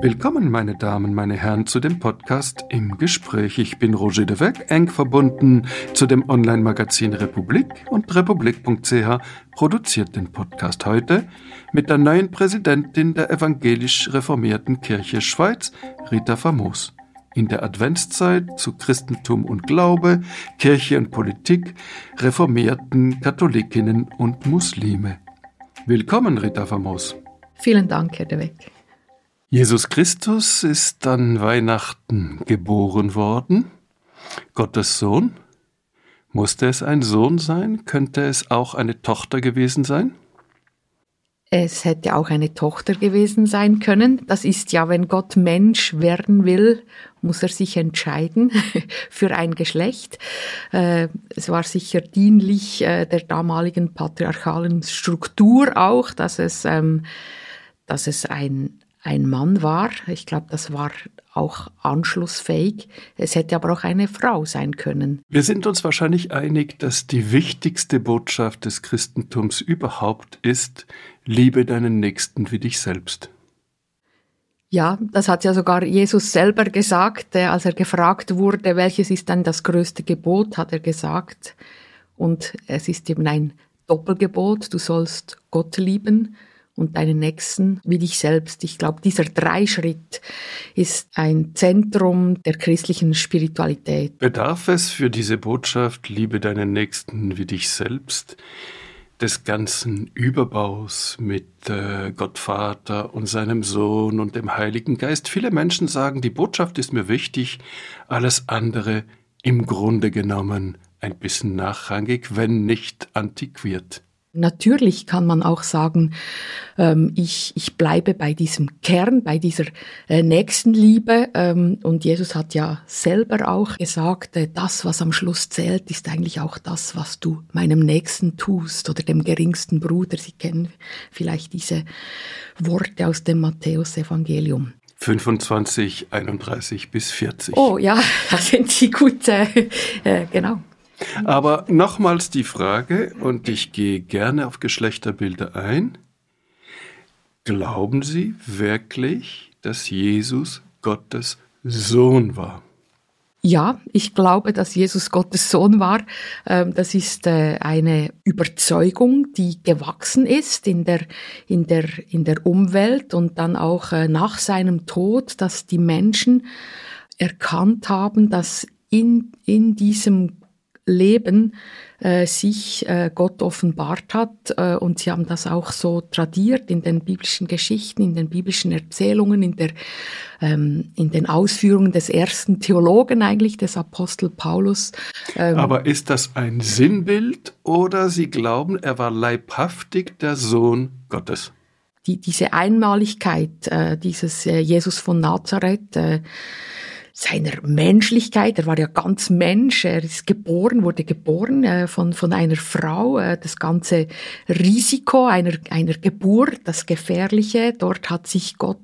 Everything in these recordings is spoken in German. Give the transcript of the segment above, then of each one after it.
Willkommen, meine Damen, meine Herren, zu dem Podcast Im Gespräch. Ich bin Roger de Weck, eng verbunden zu dem Online-Magazin Republik und republik.ch produziert den Podcast heute mit der neuen Präsidentin der evangelisch reformierten Kirche Schweiz, Rita Famos. In der Adventszeit zu Christentum und Glaube, Kirche und Politik, reformierten Katholikinnen und Muslime. Willkommen, Rita Famos. Vielen Dank, Herr de Weck. Jesus Christus ist an Weihnachten geboren worden, Gottes Sohn. Musste es ein Sohn sein? Könnte es auch eine Tochter gewesen sein? Es hätte auch eine Tochter gewesen sein können. Das ist ja, wenn Gott Mensch werden will, muss er sich entscheiden für ein Geschlecht. Äh, es war sicher dienlich äh, der damaligen patriarchalen Struktur auch, dass es, ähm, dass es ein, ein Mann war. Ich glaube, das war auch anschlussfähig. Es hätte aber auch eine Frau sein können. Wir sind uns wahrscheinlich einig, dass die wichtigste Botschaft des Christentums überhaupt ist, liebe deinen Nächsten wie dich selbst. Ja, das hat ja sogar Jesus selber gesagt, äh, als er gefragt wurde, welches ist denn das größte Gebot, hat er gesagt. Und es ist eben ein Doppelgebot, du sollst Gott lieben und deinen Nächsten wie dich selbst. Ich glaube, dieser Dreischritt ist ein Zentrum der christlichen Spiritualität. Bedarf es für diese Botschaft, liebe deinen Nächsten wie dich selbst, des ganzen Überbaus mit äh, Gott Vater und seinem Sohn und dem Heiligen Geist. Viele Menschen sagen, die Botschaft ist mir wichtig, alles andere im Grunde genommen ein bisschen nachrangig, wenn nicht antiquiert. Natürlich kann man auch sagen, ähm, ich, ich bleibe bei diesem Kern, bei dieser äh, Nächstenliebe. Ähm, und Jesus hat ja selber auch gesagt, äh, das, was am Schluss zählt, ist eigentlich auch das, was du meinem Nächsten tust oder dem geringsten Bruder. Sie kennen vielleicht diese Worte aus dem Matthäusevangelium. 25, 31 bis 40. Oh ja, da sind Sie gut, äh, äh, genau. Aber nochmals die Frage, und ich gehe gerne auf Geschlechterbilder ein. Glauben Sie wirklich, dass Jesus Gottes Sohn war? Ja, ich glaube, dass Jesus Gottes Sohn war. Ähm, das ist äh, eine Überzeugung, die gewachsen ist in der, in der, in der Umwelt und dann auch äh, nach seinem Tod, dass die Menschen erkannt haben, dass in, in diesem Leben äh, sich äh, Gott offenbart hat. Äh, und sie haben das auch so tradiert in den biblischen Geschichten, in den biblischen Erzählungen, in, der, ähm, in den Ausführungen des ersten Theologen eigentlich, des Apostel Paulus. Ähm, Aber ist das ein Sinnbild oder Sie glauben, er war leibhaftig der Sohn Gottes? Die, diese Einmaligkeit äh, dieses äh, Jesus von Nazareth, äh, seiner Menschlichkeit. Er war ja ganz Mensch. Er ist geboren, wurde geboren äh, von, von einer Frau. Äh, das ganze Risiko einer, einer Geburt, das Gefährliche, dort hat sich Gott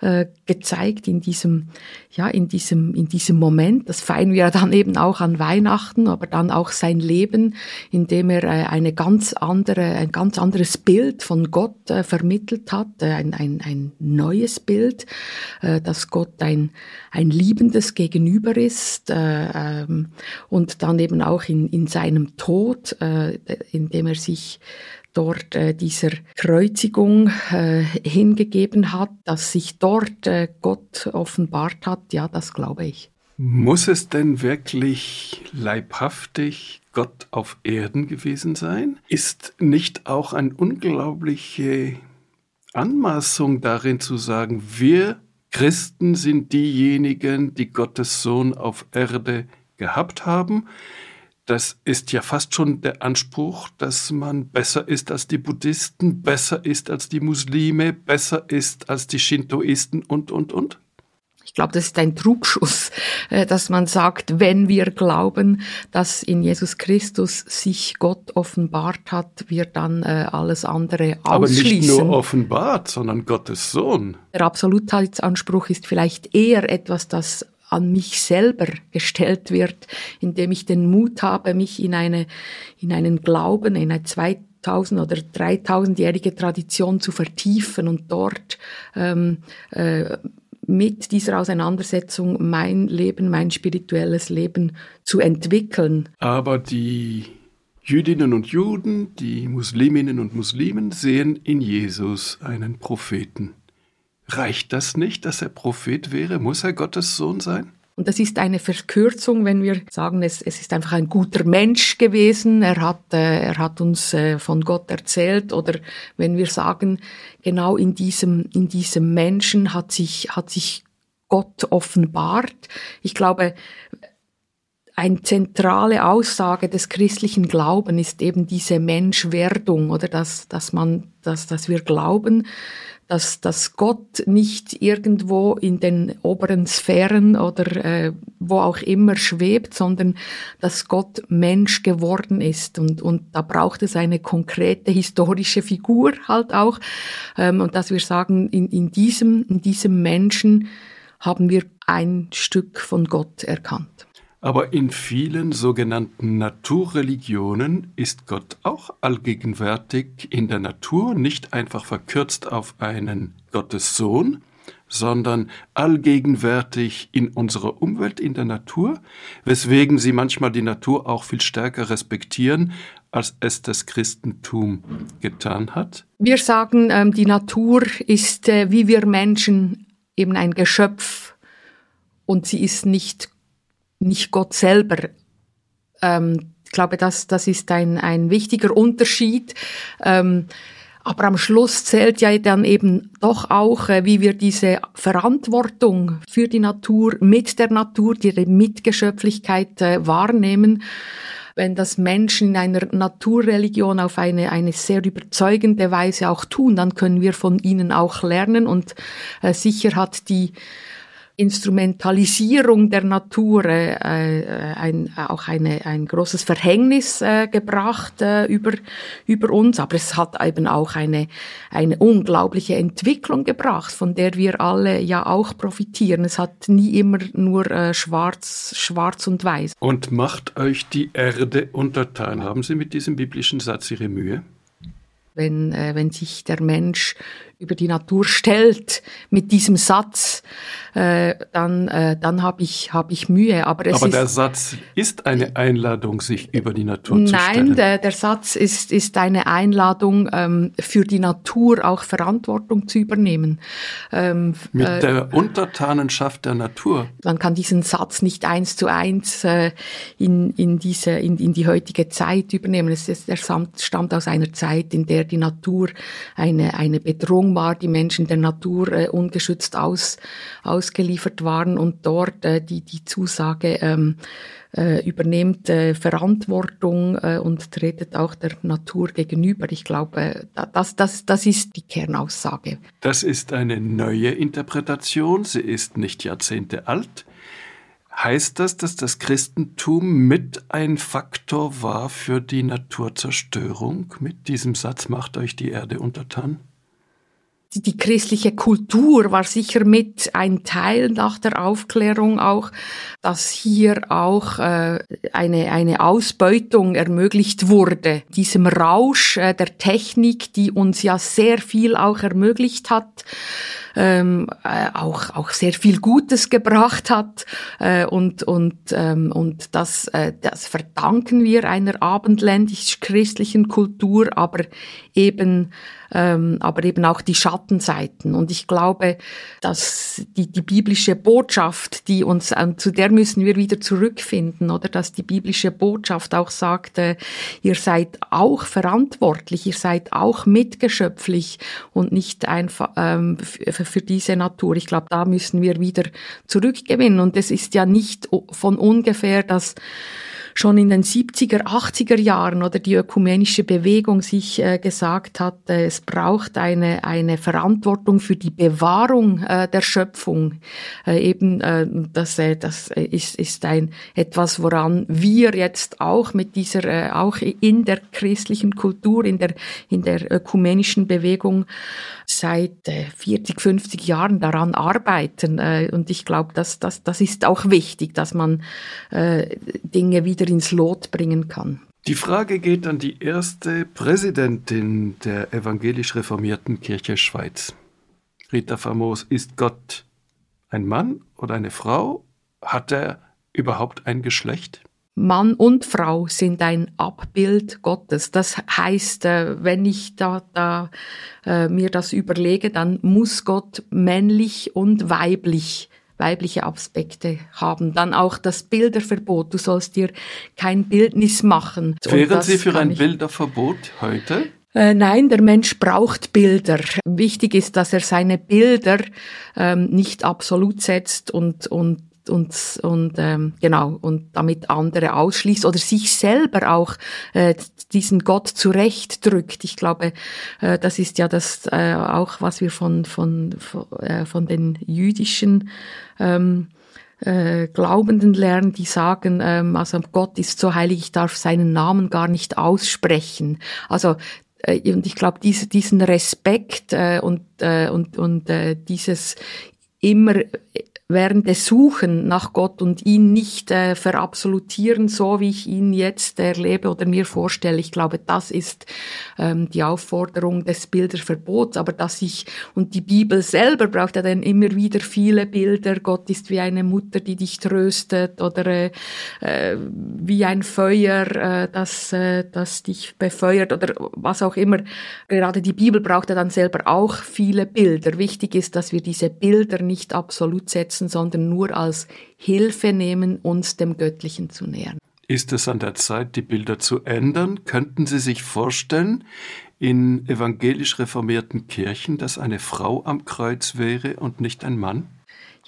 äh, gezeigt in diesem, ja, in diesem, in diesem Moment. Das feiern wir dann eben auch an Weihnachten, aber dann auch sein Leben, in dem er äh, eine ganz andere, ein ganz anderes Bild von Gott äh, vermittelt hat, ein, ein, ein neues Bild, dass Gott ein, ein liebendes Gegenüber ist äh, ähm, und dann eben auch in, in seinem Tod, äh, in dem er sich dort äh, dieser Kreuzigung äh, hingegeben hat, dass sich dort äh, Gott offenbart hat, ja, das glaube ich. Muss es denn wirklich leibhaftig Gott auf Erden gewesen sein? Ist nicht auch eine unglaubliche Anmaßung darin zu sagen, wir Christen sind diejenigen, die Gottes Sohn auf Erde gehabt haben? Das ist ja fast schon der Anspruch, dass man besser ist als die Buddhisten, besser ist als die Muslime, besser ist als die Shintoisten und, und, und. Ich glaube, das ist ein Trugschuss, äh, dass man sagt, wenn wir glauben, dass in Jesus Christus sich Gott offenbart hat, wir dann äh, alles andere ausschließen. Aber nicht nur offenbart, sondern Gottes Sohn. Der Absolutheitsanspruch ist vielleicht eher etwas, das an mich selber gestellt wird, indem ich den Mut habe, mich in eine, in einen Glauben, in eine 2000 oder 3000-jährige Tradition zu vertiefen und dort ähm, äh, mit dieser Auseinandersetzung mein Leben, mein spirituelles Leben zu entwickeln. Aber die Jüdinnen und Juden, die Musliminnen und Muslimen sehen in Jesus einen Propheten. Reicht das nicht, dass er Prophet wäre? Muss er Gottes Sohn sein? Und das ist eine Verkürzung, wenn wir sagen, es, es ist einfach ein guter Mensch gewesen, er hat, äh, er hat uns äh, von Gott erzählt, oder wenn wir sagen, genau in diesem, in diesem Menschen hat sich, hat sich Gott offenbart. Ich glaube, eine zentrale Aussage des christlichen Glauben ist eben diese Menschwerdung, oder? Dass, dass man, dass, dass wir glauben, dass, dass Gott nicht irgendwo in den oberen Sphären oder äh, wo auch immer schwebt, sondern dass Gott Mensch geworden ist. Und, und da braucht es eine konkrete historische Figur halt auch. Ähm, und dass wir sagen, in, in, diesem, in diesem Menschen haben wir ein Stück von Gott erkannt. Aber in vielen sogenannten Naturreligionen ist Gott auch allgegenwärtig in der Natur, nicht einfach verkürzt auf einen Gottessohn, sondern allgegenwärtig in unserer Umwelt, in der Natur, weswegen sie manchmal die Natur auch viel stärker respektieren, als es das Christentum getan hat? Wir sagen, ähm, die Natur ist äh, wie wir Menschen eben ein Geschöpf und sie ist nicht nicht Gott selber. Ähm, ich glaube, das, das ist ein, ein wichtiger Unterschied. Ähm, aber am Schluss zählt ja dann eben doch auch, äh, wie wir diese Verantwortung für die Natur, mit der Natur, die Mitgeschöpflichkeit äh, wahrnehmen. Wenn das Menschen in einer Naturreligion auf eine, eine sehr überzeugende Weise auch tun, dann können wir von ihnen auch lernen und äh, sicher hat die Instrumentalisierung der Natur äh, äh, ein, auch eine, ein großes Verhängnis äh, gebracht äh, über, über uns, aber es hat eben auch eine, eine unglaubliche Entwicklung gebracht, von der wir alle ja auch profitieren. Es hat nie immer nur äh, schwarz, schwarz und weiß. Und macht euch die Erde untertan. Haben Sie mit diesem biblischen Satz Ihre Mühe? Wenn, äh, wenn sich der Mensch über die Natur stellt mit diesem Satz, äh, dann, äh, dann habe ich, hab ich Mühe. Aber, es Aber der Satz ist eine Einladung, sich über die Natur nein, zu stellen. Nein, der, der Satz ist, ist eine Einladung, ähm, für die Natur auch Verantwortung zu übernehmen. Ähm, Mit äh, der Untertanenschaft der Natur. Man kann diesen Satz nicht eins zu eins äh, in, in, diese, in, in die heutige Zeit übernehmen. Es ist, er stammt aus einer Zeit, in der die Natur eine, eine Bedrohung war, die Menschen der Natur äh, ungeschützt aus ausgeliefert waren und dort äh, die, die Zusage ähm, äh, übernehmt äh, Verantwortung äh, und tretet auch der Natur gegenüber. Ich glaube, das, das, das ist die Kernaussage. Das ist eine neue Interpretation. Sie ist nicht Jahrzehnte alt. Heißt das, dass das Christentum mit ein Faktor war für die Naturzerstörung? Mit diesem Satz macht euch die Erde untertan? Die, die christliche Kultur war sicher mit ein Teil nach der Aufklärung auch, dass hier auch äh, eine, eine Ausbeutung ermöglicht wurde. Diesem Rausch äh, der Technik, die uns ja sehr viel auch ermöglicht hat, ähm, äh, auch, auch sehr viel Gutes gebracht hat. Äh, und, und, ähm, und das, äh, das verdanken wir einer abendländisch-christlichen Kultur, aber eben ähm, aber eben auch die Schattenseiten. Und ich glaube, dass die, die biblische Botschaft, die uns, äh, zu der müssen wir wieder zurückfinden, oder dass die biblische Botschaft auch sagt, äh, ihr seid auch verantwortlich, ihr seid auch mitgeschöpflich und nicht einfach ähm, für diese Natur. Ich glaube, da müssen wir wieder zurückgewinnen. Und es ist ja nicht von ungefähr, dass schon in den 70er, 80er Jahren oder die ökumenische Bewegung sich äh, gesagt hat, äh, es braucht eine, eine Verantwortung für die Bewahrung äh, der Schöpfung. Äh, eben, äh, das, äh, das ist, ist ein, etwas, woran wir jetzt auch mit dieser, auch in der christlichen Kultur, in der, in der ökumenischen Bewegung seit äh, 40, 50 Jahren daran arbeiten. Und ich glaube, dass, dass, das ist auch wichtig, dass man Dinge wieder ins Lot bringen kann. Die Frage geht an die erste Präsidentin der evangelisch reformierten Kirche Schweiz. Rita Famos, ist Gott ein Mann oder eine Frau? Hat er überhaupt ein Geschlecht? Mann und Frau sind ein Abbild Gottes. Das heißt, äh, wenn ich da, da äh, mir das überlege, dann muss Gott männlich und weiblich weibliche Aspekte haben. Dann auch das Bilderverbot. Du sollst dir kein Bildnis machen. Wären Sie für ein Bilderverbot heute? Äh, nein, der Mensch braucht Bilder. Wichtig ist, dass er seine Bilder ähm, nicht absolut setzt und, und und, und ähm, genau und damit andere ausschließt oder sich selber auch äh, diesen Gott zurechtdrückt. Ich glaube, äh, das ist ja das äh, auch, was wir von von von, äh, von den jüdischen ähm, äh, Glaubenden lernen, die sagen, ähm, also Gott ist so heilig, ich darf seinen Namen gar nicht aussprechen. Also äh, und ich glaube, diese, diesen Respekt äh, und, äh, und, und äh, dieses immer während des Suchen nach Gott und ihn nicht äh, verabsolutieren, so wie ich ihn jetzt erlebe oder mir vorstelle. Ich glaube, das ist ähm, die Aufforderung des Bilderverbots. Aber dass ich, und die Bibel selber braucht ja dann immer wieder viele Bilder. Gott ist wie eine Mutter, die dich tröstet oder äh, äh wie ein Feuer, äh, das, äh, das dich befeuert oder was auch immer. Gerade die Bibel braucht ja dann selber auch viele Bilder. Wichtig ist, dass wir diese Bilder nicht absolut setzen setzen, sondern nur als Hilfe nehmen, uns dem Göttlichen zu nähern. Ist es an der Zeit, die Bilder zu ändern? Könnten Sie sich vorstellen, in evangelisch reformierten Kirchen, dass eine Frau am Kreuz wäre und nicht ein Mann?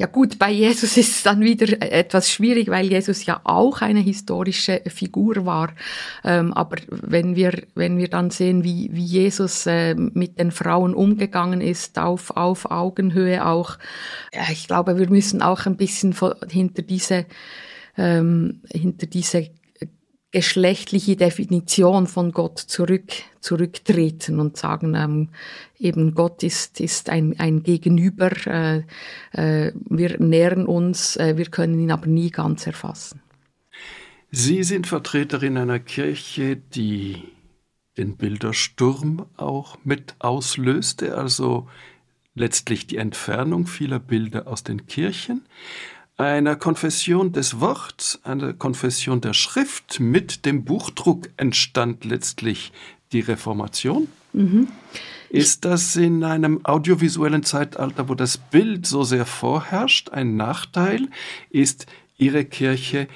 Ja gut, bei Jesus ist es dann wieder etwas schwierig, weil Jesus ja auch eine historische Figur war. Ähm, aber wenn wir, wenn wir dann sehen, wie, wie Jesus äh, mit den Frauen umgegangen ist, auf, auf Augenhöhe auch, ja, ich glaube, wir müssen auch ein bisschen hinter diese, ähm, hinter diese geschlechtliche Definition von Gott zurück, zurücktreten und sagen, ähm, eben Gott ist, ist ein, ein Gegenüber, äh, äh, wir nähern uns, äh, wir können ihn aber nie ganz erfassen. Sie sind Vertreterin einer Kirche, die den Bildersturm auch mit auslöste, also letztlich die Entfernung vieler Bilder aus den Kirchen einer Konfession des Worts, einer Konfession der Schrift. Mit dem Buchdruck entstand letztlich die Reformation. Mhm. Ist das in einem audiovisuellen Zeitalter, wo das Bild so sehr vorherrscht, ein Nachteil? Ist Ihre Kirche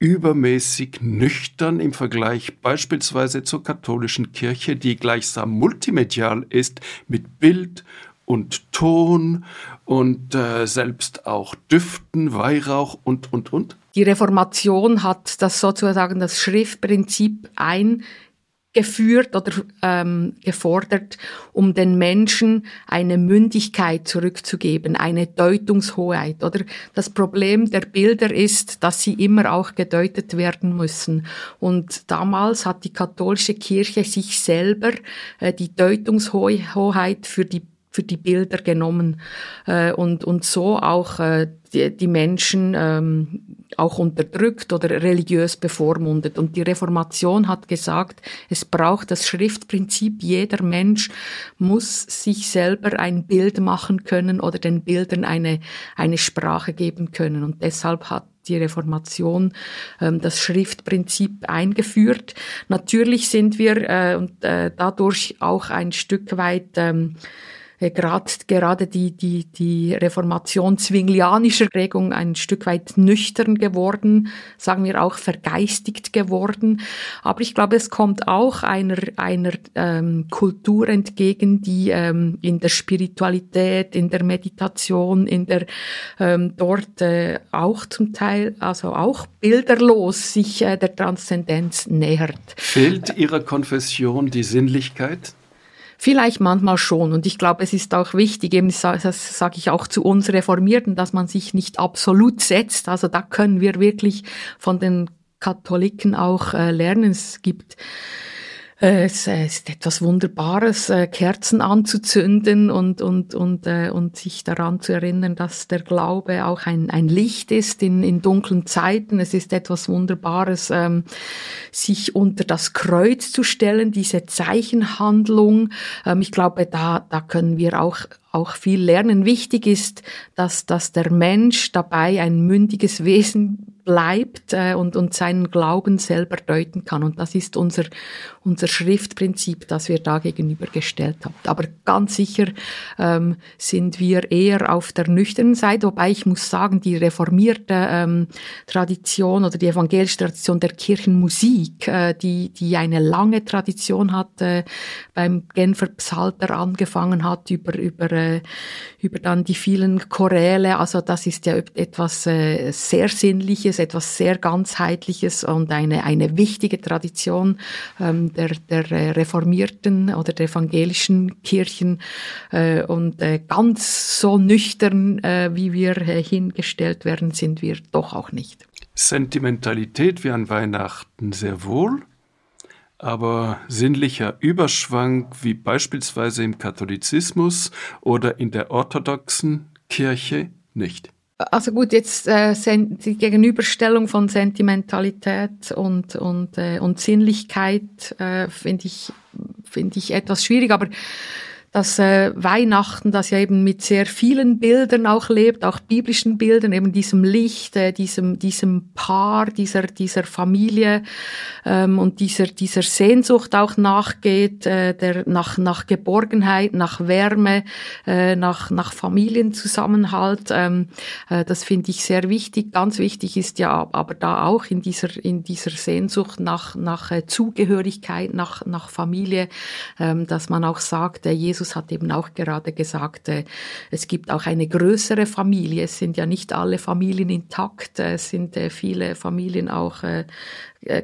übermäßig nüchtern im Vergleich beispielsweise zur katholischen Kirche, die gleichsam multimedial ist mit Bild und Ton und äh, selbst auch Düften, Weihrauch und, und, und? Die Reformation hat das sozusagen das Schriftprinzip eingeführt oder ähm, gefordert, um den Menschen eine Mündigkeit zurückzugeben, eine Deutungshoheit. Oder das Problem der Bilder ist, dass sie immer auch gedeutet werden müssen. Und damals hat die katholische Kirche sich selber äh, die Deutungshoheit für die für die Bilder genommen äh, und, und so auch äh, die, die Menschen ähm, auch unterdrückt oder religiös bevormundet. Und die Reformation hat gesagt, es braucht das Schriftprinzip, jeder Mensch muss sich selber ein Bild machen können oder den Bildern eine, eine Sprache geben können. Und deshalb hat die Reformation ähm, das Schriftprinzip eingeführt. Natürlich sind wir äh, und äh, dadurch auch ein Stück weit ähm, äh, grad, gerade die, die, die Reformation zwinglianischer Regung ein Stück weit nüchtern geworden, sagen wir auch vergeistigt geworden. Aber ich glaube, es kommt auch einer, einer ähm, Kultur entgegen, die ähm, in der Spiritualität, in der Meditation, in der ähm, dort äh, auch zum Teil, also auch bilderlos sich äh, der Transzendenz nähert. Fehlt Ihrer Konfession die Sinnlichkeit? Vielleicht manchmal schon. Und ich glaube, es ist auch wichtig, eben das sage ich auch zu uns Reformierten, dass man sich nicht absolut setzt. Also da können wir wirklich von den Katholiken auch äh, lernen. Es gibt es ist etwas Wunderbares, äh, Kerzen anzuzünden und, und, und, äh, und sich daran zu erinnern, dass der Glaube auch ein, ein Licht ist in, in dunklen Zeiten. Es ist etwas Wunderbares, ähm, sich unter das Kreuz zu stellen, diese Zeichenhandlung. Ähm, ich glaube, da, da können wir auch auch viel lernen. Wichtig ist, dass, dass der Mensch dabei ein mündiges Wesen bleibt äh, und, und seinen Glauben selber deuten kann. Und das ist unser, unser Schriftprinzip, das wir da gegenübergestellt haben. Aber ganz sicher ähm, sind wir eher auf der nüchternen Seite, wobei ich muss sagen, die reformierte ähm, Tradition oder die evangelische Tradition der Kirchenmusik, äh, die, die eine lange Tradition hat, äh, beim Genfer Psalter angefangen hat, über, über, äh, über dann die vielen Choräle, also das ist ja etwas äh, sehr Sinnliches, etwas sehr ganzheitliches und eine, eine wichtige Tradition ähm, der, der äh, reformierten oder der evangelischen Kirchen äh, und äh, ganz so nüchtern, äh, wie wir äh, hingestellt werden, sind wir doch auch nicht. Sentimentalität wie an Weihnachten sehr wohl, aber sinnlicher Überschwang wie beispielsweise im Katholizismus oder in der orthodoxen Kirche nicht. Also gut, jetzt äh, die Gegenüberstellung von Sentimentalität und und äh, und Sinnlichkeit äh, finde ich finde ich etwas schwierig, aber dass äh, Weihnachten, das ja eben mit sehr vielen Bildern auch lebt, auch biblischen Bildern, eben diesem Licht, äh, diesem, diesem Paar, dieser, dieser Familie ähm, und dieser, dieser Sehnsucht auch nachgeht, äh, der, nach, nach Geborgenheit, nach Wärme, äh, nach, nach Familienzusammenhalt. Ähm, äh, das finde ich sehr wichtig. Ganz wichtig ist ja aber da auch in dieser, in dieser Sehnsucht nach, nach äh, Zugehörigkeit, nach, nach Familie, ähm, dass man auch sagt, äh, Jesus Jesus hat eben auch gerade gesagt, äh, es gibt auch eine größere Familie. Es sind ja nicht alle Familien intakt. Es sind äh, viele Familien auch äh,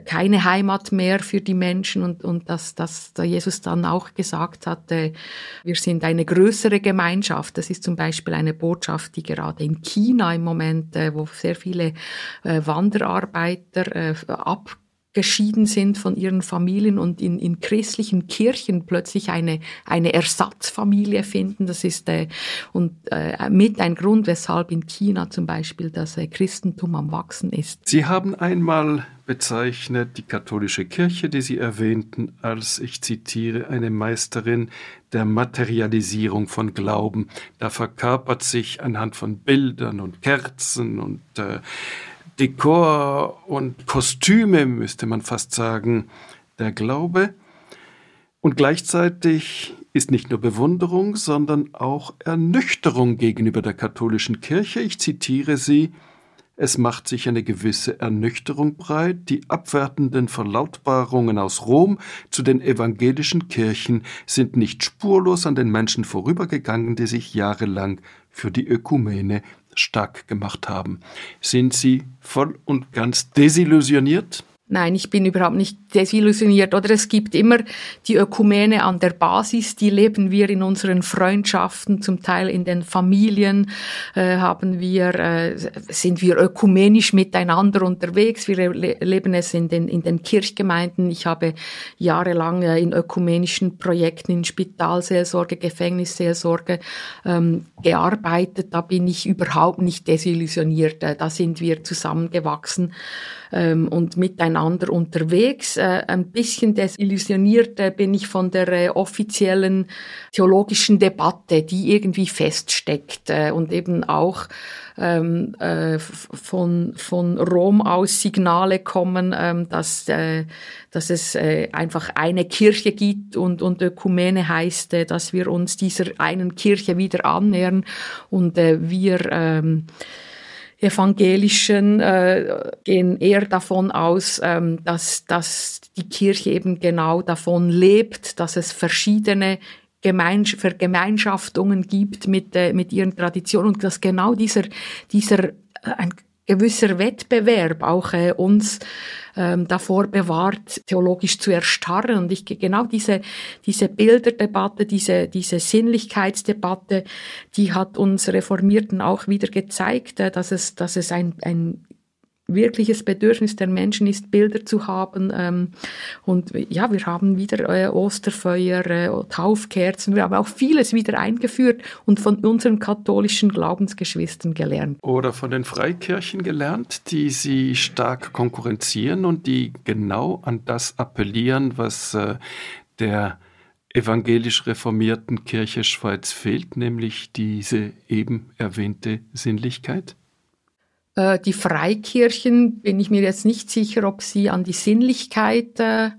keine Heimat mehr für die Menschen und, und dass, dass Jesus dann auch gesagt hat, wir sind eine größere Gemeinschaft. Das ist zum Beispiel eine Botschaft, die gerade in China im Moment, wo sehr viele Wanderarbeiter ab geschieden sind von ihren Familien und in, in christlichen Kirchen plötzlich eine, eine Ersatzfamilie finden. Das ist äh, und äh, mit ein Grund, weshalb in China zum Beispiel das äh, Christentum am Wachsen ist. Sie haben einmal bezeichnet die katholische Kirche, die Sie erwähnten, als, ich zitiere, eine Meisterin der Materialisierung von Glauben. Da verkörpert sich anhand von Bildern und Kerzen und äh, Dekor und Kostüme, müsste man fast sagen, der Glaube. Und gleichzeitig ist nicht nur Bewunderung, sondern auch Ernüchterung gegenüber der katholischen Kirche. Ich zitiere sie, es macht sich eine gewisse Ernüchterung breit. Die abwertenden Verlautbarungen aus Rom zu den evangelischen Kirchen sind nicht spurlos an den Menschen vorübergegangen, die sich jahrelang für die Ökumene stark gemacht haben. Sind Sie voll und ganz desillusioniert? Nein, ich bin überhaupt nicht desillusioniert. Oder es gibt immer die Ökumene an der Basis, die leben wir in unseren Freundschaften, zum Teil in den Familien äh, haben wir, äh, sind wir ökumenisch miteinander unterwegs. Wir leben es in den, in den Kirchgemeinden. Ich habe jahrelang äh, in ökumenischen Projekten in Spitalseelsorge, Gefängnisseelsorge ähm, gearbeitet. Da bin ich überhaupt nicht desillusioniert. Äh, da sind wir zusammengewachsen ähm, und miteinander unterwegs. Äh, ein bisschen desillusioniert äh, bin ich von der äh, offiziellen theologischen Debatte, die irgendwie feststeckt äh, und eben auch ähm, äh, von, von Rom aus Signale kommen, ähm, dass, äh, dass es einfach eine Kirche gibt und, und Ökumene heißt, dass wir uns dieser einen Kirche wieder annähern und wir ähm, Evangelischen äh, gehen eher davon aus, ähm, dass, dass die Kirche eben genau davon lebt, dass es verschiedene Gemeins Vergemeinschaftungen gibt mit, äh, mit ihren Traditionen. Und dass genau dieser, dieser äh, ein gewisser Wettbewerb auch äh, uns ähm, davor bewahrt, theologisch zu erstarren. Und ich genau diese, diese Bilderdebatte, diese, diese Sinnlichkeitsdebatte, die hat uns Reformierten auch wieder gezeigt, äh, dass es, dass es ein, ein wirkliches Bedürfnis der Menschen ist, Bilder zu haben. Ähm, und ja, wir haben wieder äh, Osterfeuer, äh, Taufkerzen, wir haben auch vieles wieder eingeführt und von unseren katholischen Glaubensgeschwistern gelernt. Oder von den Freikirchen gelernt, die sie stark konkurrenzieren und die genau an das appellieren, was äh, der evangelisch reformierten Kirche Schweiz fehlt, nämlich diese eben erwähnte Sinnlichkeit? Äh, die Freikirchen bin ich mir jetzt nicht sicher, ob sie an die Sinnlichkeit äh,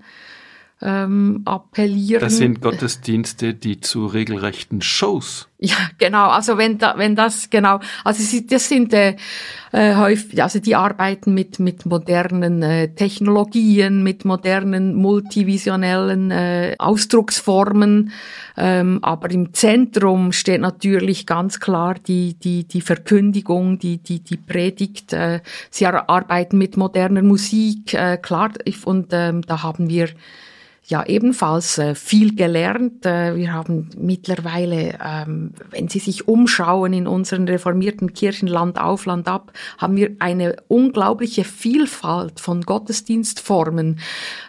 ähm, appellieren. Das sind Gottesdienste, die zu regelrechten Shows. Ja, genau. Also wenn da, wenn das genau, also sie, das sind äh, äh, häufig, also die arbeiten mit mit modernen äh, Technologien, mit modernen multivisionellen äh, Ausdrucksformen, ähm, aber im Zentrum steht natürlich ganz klar die die die Verkündigung, die die die Predigt. Äh, sie arbeiten mit moderner Musik, äh, klar und ähm, da haben wir ja ebenfalls äh, viel gelernt. Äh, wir haben mittlerweile, ähm, wenn Sie sich umschauen in unseren reformierten Kirchen Land auf, Land ab, haben wir eine unglaubliche Vielfalt von Gottesdienstformen.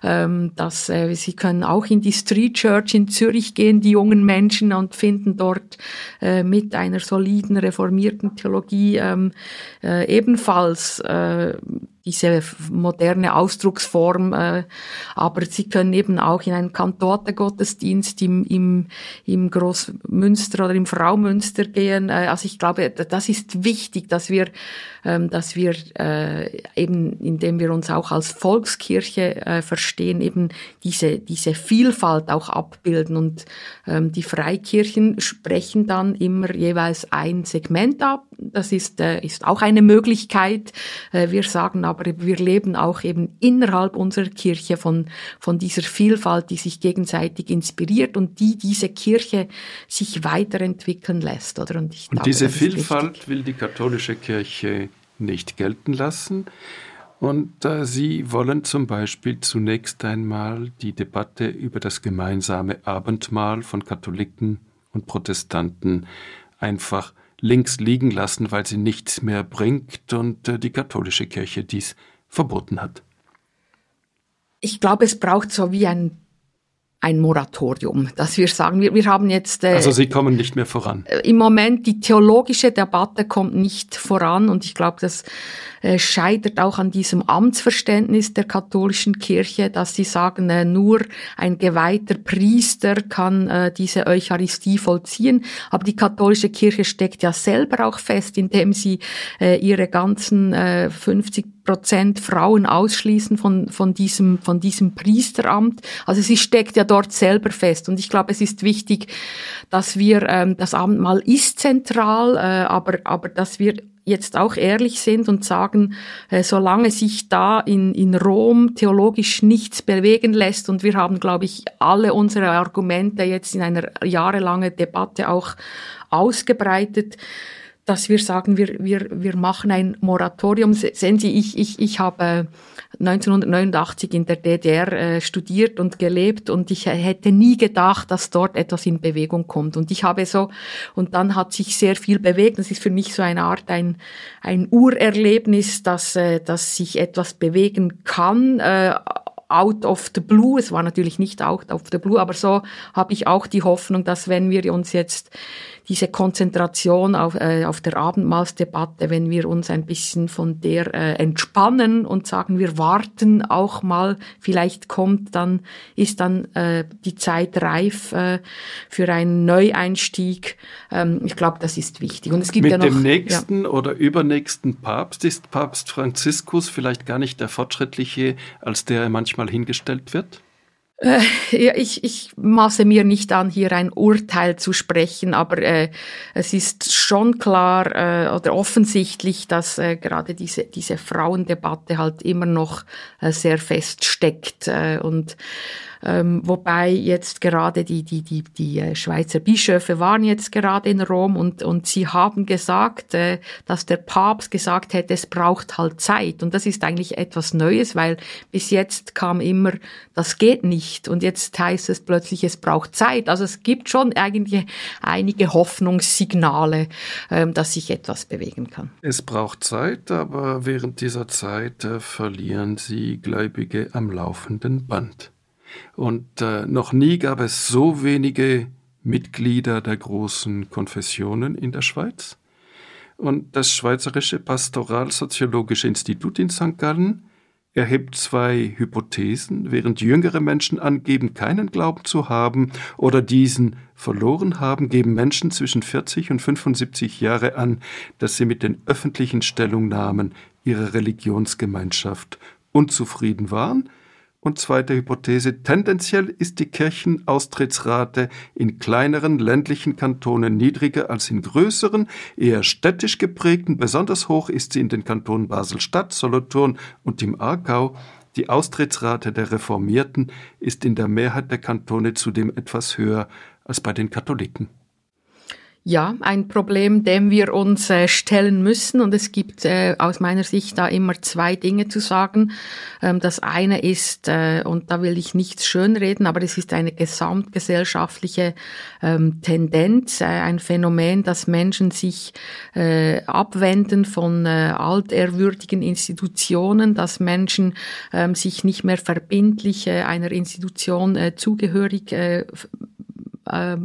Ähm, dass, äh, Sie können auch in die Street Church in Zürich gehen, die jungen Menschen, und finden dort mit einer soliden reformierten Theologie ähm, äh, ebenfalls diese moderne Ausdrucksform, äh, aber sie können eben auch in einen Kantortegottesdienst im, im, im Großmünster oder im Fraumünster gehen. Äh, also ich glaube, das ist wichtig, dass wir, ähm, dass wir äh, eben, indem wir uns auch als Volkskirche äh, verstehen, eben diese, diese Vielfalt auch abbilden. Und ähm, die Freikirchen sprechen dann immer jeweils ein Segment ab. Das ist, äh, ist auch eine Möglichkeit. Äh, wir sagen aber wir leben auch eben innerhalb unserer Kirche von, von dieser Vielfalt, die sich gegenseitig inspiriert und die diese Kirche sich weiterentwickeln lässt. Oder? Und, ich und glaube, diese Vielfalt will die katholische Kirche nicht gelten lassen. Und äh, sie wollen zum Beispiel zunächst einmal die Debatte über das gemeinsame Abendmahl von Katholiken und Protestanten einfach links liegen lassen, weil sie nichts mehr bringt und äh, die katholische Kirche dies verboten hat. Ich glaube, es braucht so wie ein ein Moratorium, dass wir sagen, wir, wir haben jetzt. Äh, also Sie kommen nicht mehr voran. Äh, Im Moment die theologische Debatte kommt nicht voran und ich glaube, das äh, scheitert auch an diesem Amtsverständnis der katholischen Kirche, dass sie sagen, äh, nur ein geweihter Priester kann äh, diese Eucharistie vollziehen. Aber die katholische Kirche steckt ja selber auch fest, indem sie äh, ihre ganzen äh, 50 Prozent Frauen ausschließen von, von, diesem, von diesem Priesteramt. Also sie steckt ja dort selber fest. Und ich glaube, es ist wichtig, dass wir, ähm, das Abendmahl ist zentral, äh, aber, aber dass wir jetzt auch ehrlich sind und sagen, äh, solange sich da in, in Rom theologisch nichts bewegen lässt und wir haben, glaube ich, alle unsere Argumente jetzt in einer jahrelangen Debatte auch ausgebreitet, dass wir sagen, wir, wir, wir machen ein Moratorium. Sehen Sie, ich, ich, ich habe 1989 in der DDR äh, studiert und gelebt und ich hätte nie gedacht, dass dort etwas in Bewegung kommt. Und ich habe so, und dann hat sich sehr viel bewegt. Das ist für mich so eine Art ein, ein Urerlebnis, dass, äh, dass sich etwas bewegen kann. Äh, out of the blue. Es war natürlich nicht out of the blue, aber so habe ich auch die Hoffnung, dass wenn wir uns jetzt diese Konzentration auf, äh, auf der Abendmahlsdebatte, wenn wir uns ein bisschen von der äh, entspannen und sagen, wir warten auch mal, vielleicht kommt, dann ist dann äh, die Zeit reif äh, für einen Neueinstieg. Ähm, ich glaube, das ist wichtig. Und es gibt Mit ja noch, dem nächsten ja. oder übernächsten Papst ist Papst Franziskus vielleicht gar nicht der fortschrittliche, als der manchmal hingestellt wird? Äh, ja, ich, ich maße mir nicht an, hier ein Urteil zu sprechen, aber äh, es ist schon klar äh, oder offensichtlich, dass äh, gerade diese, diese Frauendebatte halt immer noch äh, sehr fest steckt. Äh, und Ähm, wobei jetzt gerade die, die, die, die äh, Schweizer Bischöfe waren jetzt gerade in Rom und, und sie haben gesagt, äh, dass der Papst gesagt hätte, es braucht halt Zeit. Und das ist eigentlich etwas Neues, weil bis jetzt kam immer, das geht nicht. Und jetzt heißt es plötzlich, es braucht Zeit. Also es gibt schon eigentlich einige Hoffnungssignale, ähm, dass sich etwas bewegen kann. Es braucht Zeit, aber während dieser Zeit äh, verlieren sie Gläubige am laufenden Band. Und äh, noch nie gab es so wenige Mitglieder der großen Konfessionen in der Schweiz. Und das Schweizerische Pastoralsoziologische Institut in St. Gallen erhebt zwei Hypothesen, während jüngere Menschen angeben, keinen Glauben zu haben oder diesen verloren haben, geben Menschen zwischen 40 und 75 Jahre an, dass sie mit den öffentlichen Stellungnahmen ihrer Religionsgemeinschaft unzufrieden waren und zweite Hypothese, tendenziell ist die Kirchenaustrittsrate in kleineren ländlichen Kantonen niedriger als in größeren, eher städtisch geprägten, besonders hoch ist sie in den Kantonen Basel-Stadt, Solothurn und im Aargau. Die Austrittsrate der Reformierten ist in der Mehrheit der Kantone zudem etwas höher als bei den Katholiken. Ja, ein Problem, dem wir uns äh, stellen müssen. Und es gibt äh, aus meiner Sicht da immer zwei Dinge zu sagen. Ähm, das eine ist, äh, und da will ich nichts schönreden, aber es ist eine gesamtgesellschaftliche ähm, Tendenz, äh, ein Phänomen, dass Menschen sich äh, abwenden von äh, altehrwürdigen Institutionen, dass Menschen ähm, sich nicht mehr verbindlich äh, einer Institution äh, zugehörig äh, äh,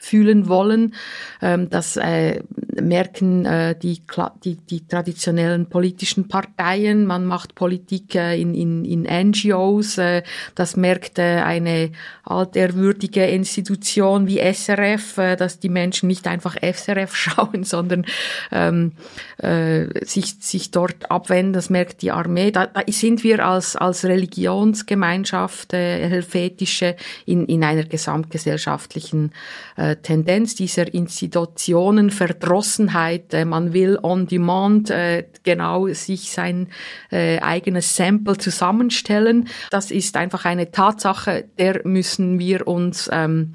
fühlen wollen. Ähm, das äh, merken äh, die, die, die traditionellen politischen Parteien. Man macht Politik äh, in, in, in NGOs. Äh, das merkt äh, eine altehrwürdige Institution wie SRF, äh, dass die Menschen nicht einfach SRF schauen, sondern ähm, äh, sich, sich dort abwenden. Das merkt die Armee. Da, da sind wir als, als Religionsgemeinschaft, äh, helvetische, in, in einer gesamtgesellschaftlichen äh, Tendenz dieser Institutionenverdrossenheit. Äh, man will on demand äh, genau sich sein äh, eigenes Sample zusammenstellen. Das ist einfach eine Tatsache, der müssen wir uns ähm,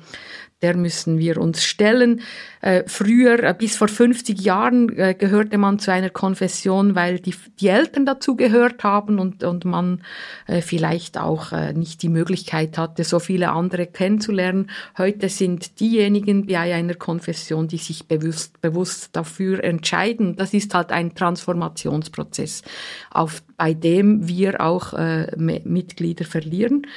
der müssen wir uns stellen. Äh, früher, äh, bis vor 50 Jahren, äh, gehörte man zu einer Konfession, weil die, die Eltern dazu gehört haben und, und man äh, vielleicht auch äh, nicht die Möglichkeit hatte, so viele andere kennenzulernen. Heute sind diejenigen bei einer Konfession, die sich bewusst, bewusst dafür entscheiden. Das ist halt ein Transformationsprozess, auf, bei dem wir auch äh, Mitglieder verlieren.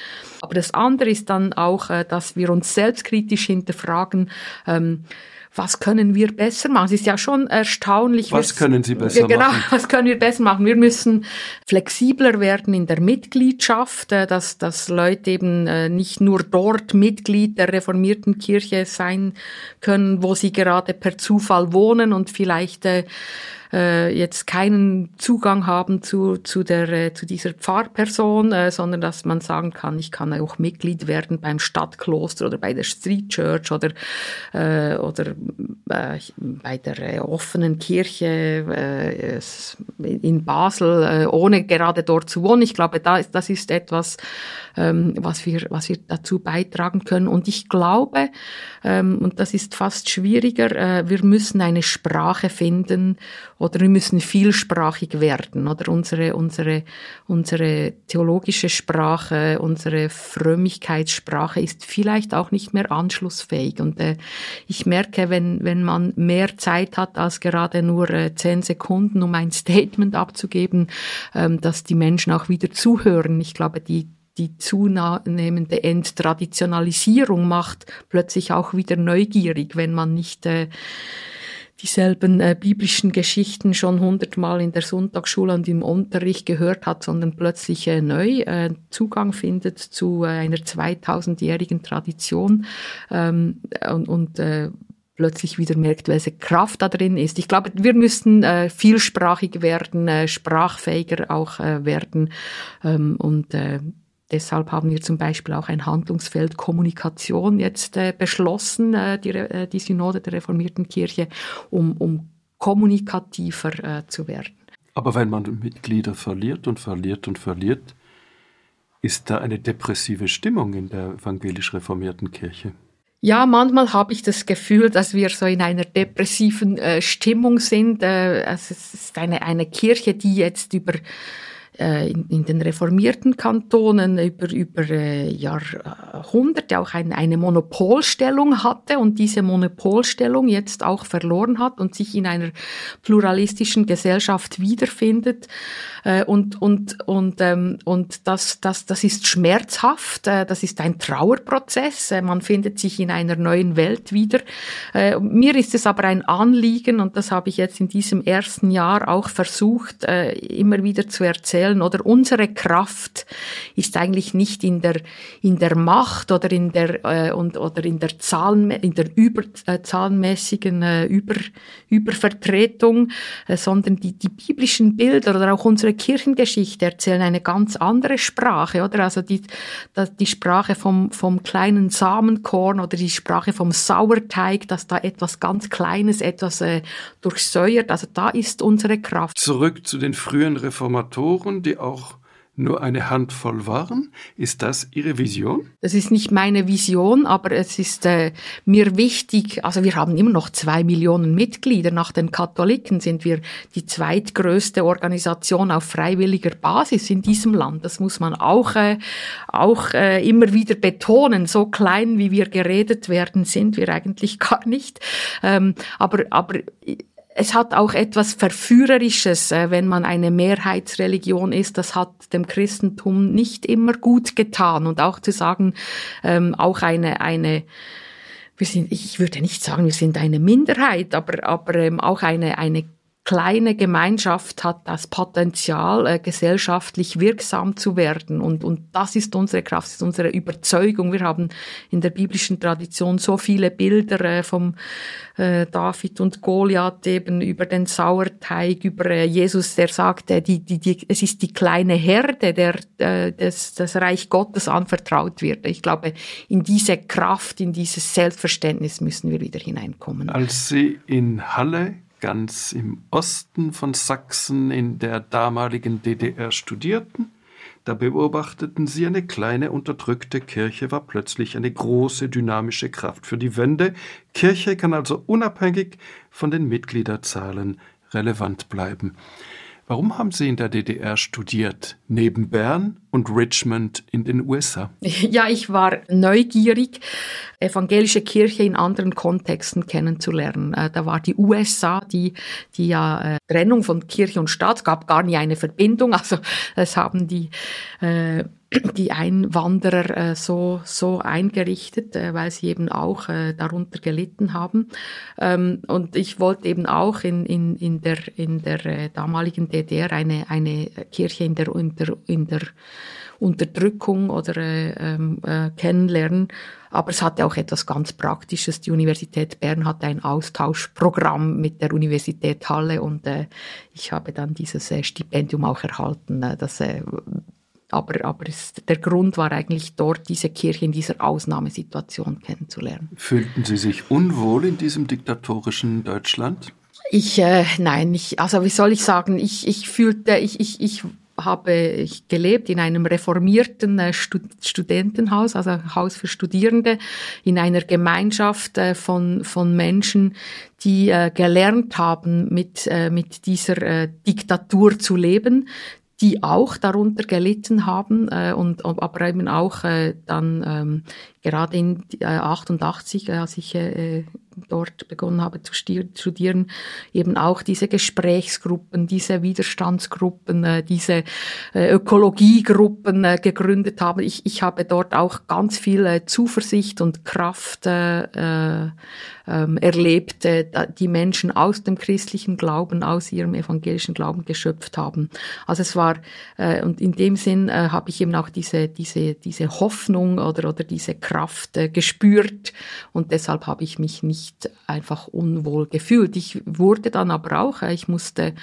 Aber das andere ist dann auch, äh, dass wir uns selbstkritisch hinterfragen, ähm, was können wir besser machen? Es ist ja schon erstaunlich. Was können Sie besser genau, machen? Genau, was können wir besser machen? Wir müssen flexibler werden in der Mitgliedschaft, äh, dass, dass Leute eben äh, nicht nur dort Mitglied der reformierten Kirche sein können, wo sie gerade per Zufall wohnen und vielleicht äh, jetzt keinen Zugang haben zu, zu, der, äh, zu dieser Pfarrperson, äh, sondern dass man sagen kann, ich kann auch Mitglied werden beim Stadtkloster oder bei der Street Church oder, äh, oder äh, bei der äh, offenen Kirche äh, in Basel, äh, ohne gerade dort zu wohnen. Ich glaube, da, das ist etwas, ähm, was, wir, was wir dazu beitragen können. Und ich glaube, ähm, und das ist fast schwieriger, äh, wir müssen eine Sprache finden oder wir müssen vielsprachig werden oder unsere, unsere, unsere theologische Sprache, unsere Frömmigkeitssprache ist vielleicht auch nicht mehr anschlussfähig. Und äh, ich merke, wenn, wenn man mehr Zeit hat als gerade nur äh, zehn Sekunden, um ein Statement abzugeben, ähm, dass die Menschen auch wieder zuhören. Ich glaube, die, die zunehmende Enttraditionalisierung macht plötzlich auch wieder neugierig, wenn man nicht äh, dieselben äh, biblischen Geschichten schon hundertmal in der Sonntagsschule und im Unterricht gehört hat, sondern plötzlich äh, neu äh, Zugang findet zu äh, einer 2000-jährigen Tradition ähm, und, und äh, plötzlich wieder merkt, welche Kraft da drin ist. Ich glaube, wir müssen äh, vielsprachig werden, äh, sprachfähiger auch äh, werden ähm, und äh, Deshalb haben wir zum Beispiel auch ein Handlungsfeld Kommunikation jetzt äh, beschlossen, äh, die, äh, die Synode der reformierten Kirche, um, um kommunikativer äh, zu werden. Aber wenn man Mitglieder verliert und verliert und verliert, Ist da eine depressive Stimmung in der evangelisch reformierten Kirche? Ja, manchmal habe ich das Gefühl, dass wir so in einer depressiven äh, Stimmung sind. Äh, also es ist eine, eine Kirche, die jetzt über in, in, den reformierten Kantonen über, über äh, Jahrhunderte auch ein, eine Monopolstellung hatte und diese Monopolstellung jetzt auch verloren hat und sich in einer pluralistischen Gesellschaft wiederfindet. Äh, und und, und, ähm, und das, das, das ist schmerzhaft, äh, das ist ein Trauerprozess, äh, man findet sich in einer neuen Welt wieder. Äh, mir ist es aber ein Anliegen, und das habe ich jetzt in diesem ersten Jahr auch versucht, äh, immer wieder zu erzählen, stellen, oder unsere Kraft ist eigentlich nicht in der, in der Macht oder in der, äh, und, oder in der Zahlen, in der über, äh, zahlenmäßigen äh, über, Übervertretung, äh, sondern die, die biblischen Bilder oder auch unsere Kirchengeschichte erzählen eine ganz andere Sprache, oder? Also die, die Sprache vom, vom kleinen Samenkorn oder die Sprache vom Sauerteig, dass da etwas ganz Kleines, etwas äh, durchsäuert. Also da ist unsere Kraft. Zurück zu den frühen Reformatoren die auch nur eine Handvoll waren? Ist das Ihre Vision? Das ist nicht meine Vision, aber es ist äh, mir wichtig, also wir haben immer noch zwei Millionen Mitglieder. Nach den Katholiken sind wir die zweitgrößte Organisation auf freiwilliger Basis in diesem Land. Das muss man auch, äh, auch äh, immer wieder betonen. So klein, wie wir geredet werden, sind wir eigentlich gar nicht. Ähm, aber, aber es hat auch etwas Verführerisches, äh, wenn man eine Mehrheitsreligion ist. Das hat dem Christentum nicht immer gut getan. Und auch zu sagen, ähm, auch eine, eine, wir sind, ich würde nicht sagen, wir sind eine Minderheit, aber, aber ähm, auch eine, eine kleine Gemeinschaft hat das Potenzial, äh, gesellschaftlich wirksam zu werden. Und, und das ist unsere Kraft, das ist unsere Überzeugung. Wir haben in der biblischen Tradition so viele Bilder äh, vom äh, David und Goliath eben über den Sauerteig, über äh, Jesus, der sagte, die, die, die, es ist die kleine Herde, der äh, das, das Reich Gottes anvertraut wird. Ich glaube, in diese Kraft, in dieses Selbstverständnis müssen wir wieder hineinkommen. Als Sie in Halle ganz im Osten von Sachsen in der damaligen DDR studierten, da beobachteten sie, eine kleine unterdrückte Kirche war plötzlich eine große dynamische Kraft für die Wende. Kirche kann also unabhängig von den Mitgliederzahlen relevant bleiben. Warum haben Sie in der DDR studiert, neben Bern und Richmond in den USA? Ja, ich war neugierig, evangelische Kirche in anderen Kontexten kennenzulernen. Äh, da war die USA, die, die ja äh, Trennung von Kirche und Staat, gab gar nie eine Verbindung. Also es haben die äh, die Einwanderer äh, so, so eingerichtet, äh, weil sie eben auch äh, darunter gelitten haben. Ähm, und ich wollte eben auch in, in, in der, in der äh, damaligen DDR eine, eine Kirche in der, in der, in der Unterdrückung oder äh, ähm, äh, kennenlernen. Aber es hatte auch etwas ganz Praktisches. Die Universität Bern hatte ein Austauschprogramm mit der Universität Halle und äh, ich habe dann dieses äh, Stipendium auch erhalten. Äh, das äh, aber, aber es, der Grund war eigentlich dort, diese Kirche in dieser Ausnahmesituation kennenzulernen. Fühlten Sie sich unwohl in diesem diktatorischen Deutschland? Ich, äh, nein, ich, also wie soll ich sagen, ich, ich fühlte, ich, ich, ich habe gelebt in einem reformierten äh, Studentenhaus, also Haus für Studierende, in einer Gemeinschaft äh, von, von Menschen, die äh, gelernt haben, mit, äh, mit dieser äh, Diktatur zu leben, die auch darunter gelitten haben äh, und aber eben auch äh, dann ähm, gerade in äh, 88, als ich äh, dort begonnen habe zu studieren, eben auch diese Gesprächsgruppen, diese Widerstandsgruppen, äh, diese äh, Ökologiegruppen äh, gegründet haben. Ich, ich habe dort auch ganz viel Zuversicht und Kraft äh, äh, ähm, erlebt, die Menschen aus dem christlichen Glauben, aus ihrem evangelischen Glauben geschöpft haben. Also es war, und in dem Sinn habe ich eben auch diese, diese, diese Hoffnung oder, oder diese Kraft gespürt und deshalb habe ich mich nicht einfach unwohl gefühlt. Ich wurde dann aber auch, äh, ich musste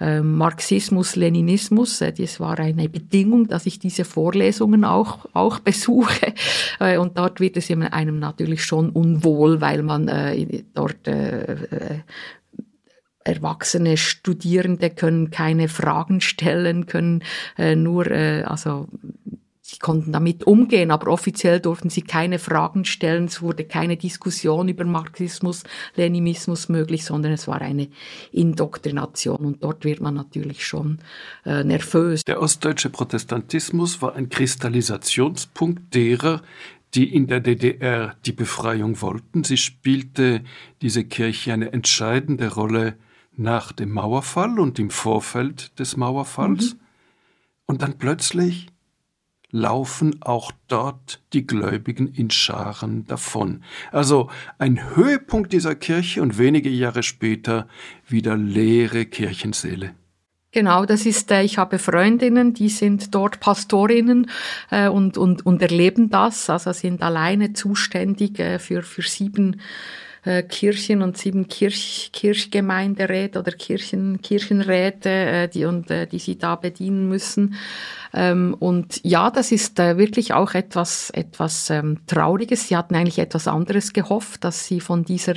äh, Marxismus, Leninismus, äh, das war eine Bedingung, dass ich diese Vorlesungen auch, auch besuche und dort wird es einem natürlich schon unwohl, weil man dort erwachsene Studierende können keine Fragen stellen, können äh, nur, äh, also sie konnten damit umgehen, aber offiziell durften sie keine Fragen stellen, es wurde keine Diskussion über Marxismus, Leninismus möglich, sondern es war eine Indoktrination und dort wird man natürlich schon äh, nervös. Der ostdeutsche Protestantismus war ein Kristallisationspunkt derer, die in der DDR die Befreiung wollten. Sie spielte diese Kirche eine entscheidende Rolle nach dem Mauerfall und im Vorfeld des Mauerfalls. Mhm. Und dann plötzlich laufen auch dort die Gläubigen in Scharen davon. Also ein Höhepunkt dieser Kirche und wenige Jahre später wieder leere Kirchenseele. Genau, das ist, äh, ich habe Freundinnen, die sind dort Pastorinnen äh, und, und, und erleben das, also sind alleine zuständig äh, für, für sieben Kirchen und sieben Kirch, Kirchgemeinderäte oder Kirchen, Kirchenräte, die, und, die sie da bedienen müssen. Ähm, und ja, das ist äh, wirklich auch etwas, etwas ähm, Trauriges. Sie hatten eigentlich etwas anderes gehofft, dass sie von dieser,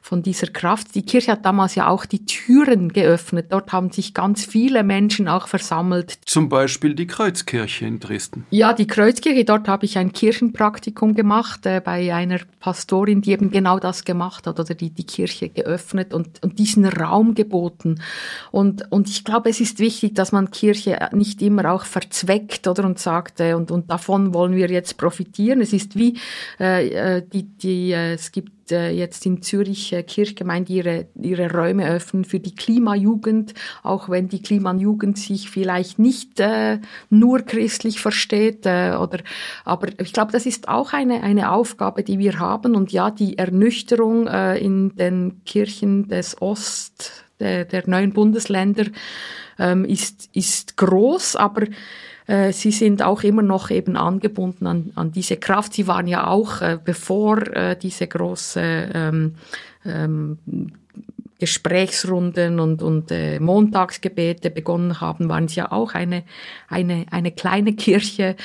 von dieser Kraft, die Kirche hat damals ja auch die Türen geöffnet. Dort haben sich ganz viele Menschen auch versammelt. Zum Beispiel die Kreuzkirche in Dresden. Ja, die Kreuzkirche, dort habe ich ein Kirchenpraktikum gemacht äh, bei einer Pastorin, die eben genau das gemacht hat oder die die Kirche geöffnet und, und diesen Raum geboten. Und, und ich glaube, es ist wichtig, dass man Kirche nicht immer auch verzweckt oder und sagt, äh, und, und davon wollen wir jetzt profitieren. Es ist wie äh, äh die, die äh, es gibt äh, jetzt in Zürich äh, Kirchgemeinde ihre, ihre Räume öffnen für die Klimajugend, auch wenn die Klimajugend sich vielleicht nicht äh, nur christlich versteht äh, oder aber ich glaube, das ist auch eine eine Aufgabe, die wir haben und ja, die Ernüchterung äh, in den Kirchen des Ost der, der neuen Bundesländer ähm, ist, ist groß, aber äh, sie sind auch immer noch eben angebunden an, an diese Kraft. Sie waren ja auch, äh, bevor äh, diese große ähm, ähm, Gesprächsrunden und, und äh, Montagsgebete begonnen haben, waren sie ja auch eine, eine, eine kleine Kirche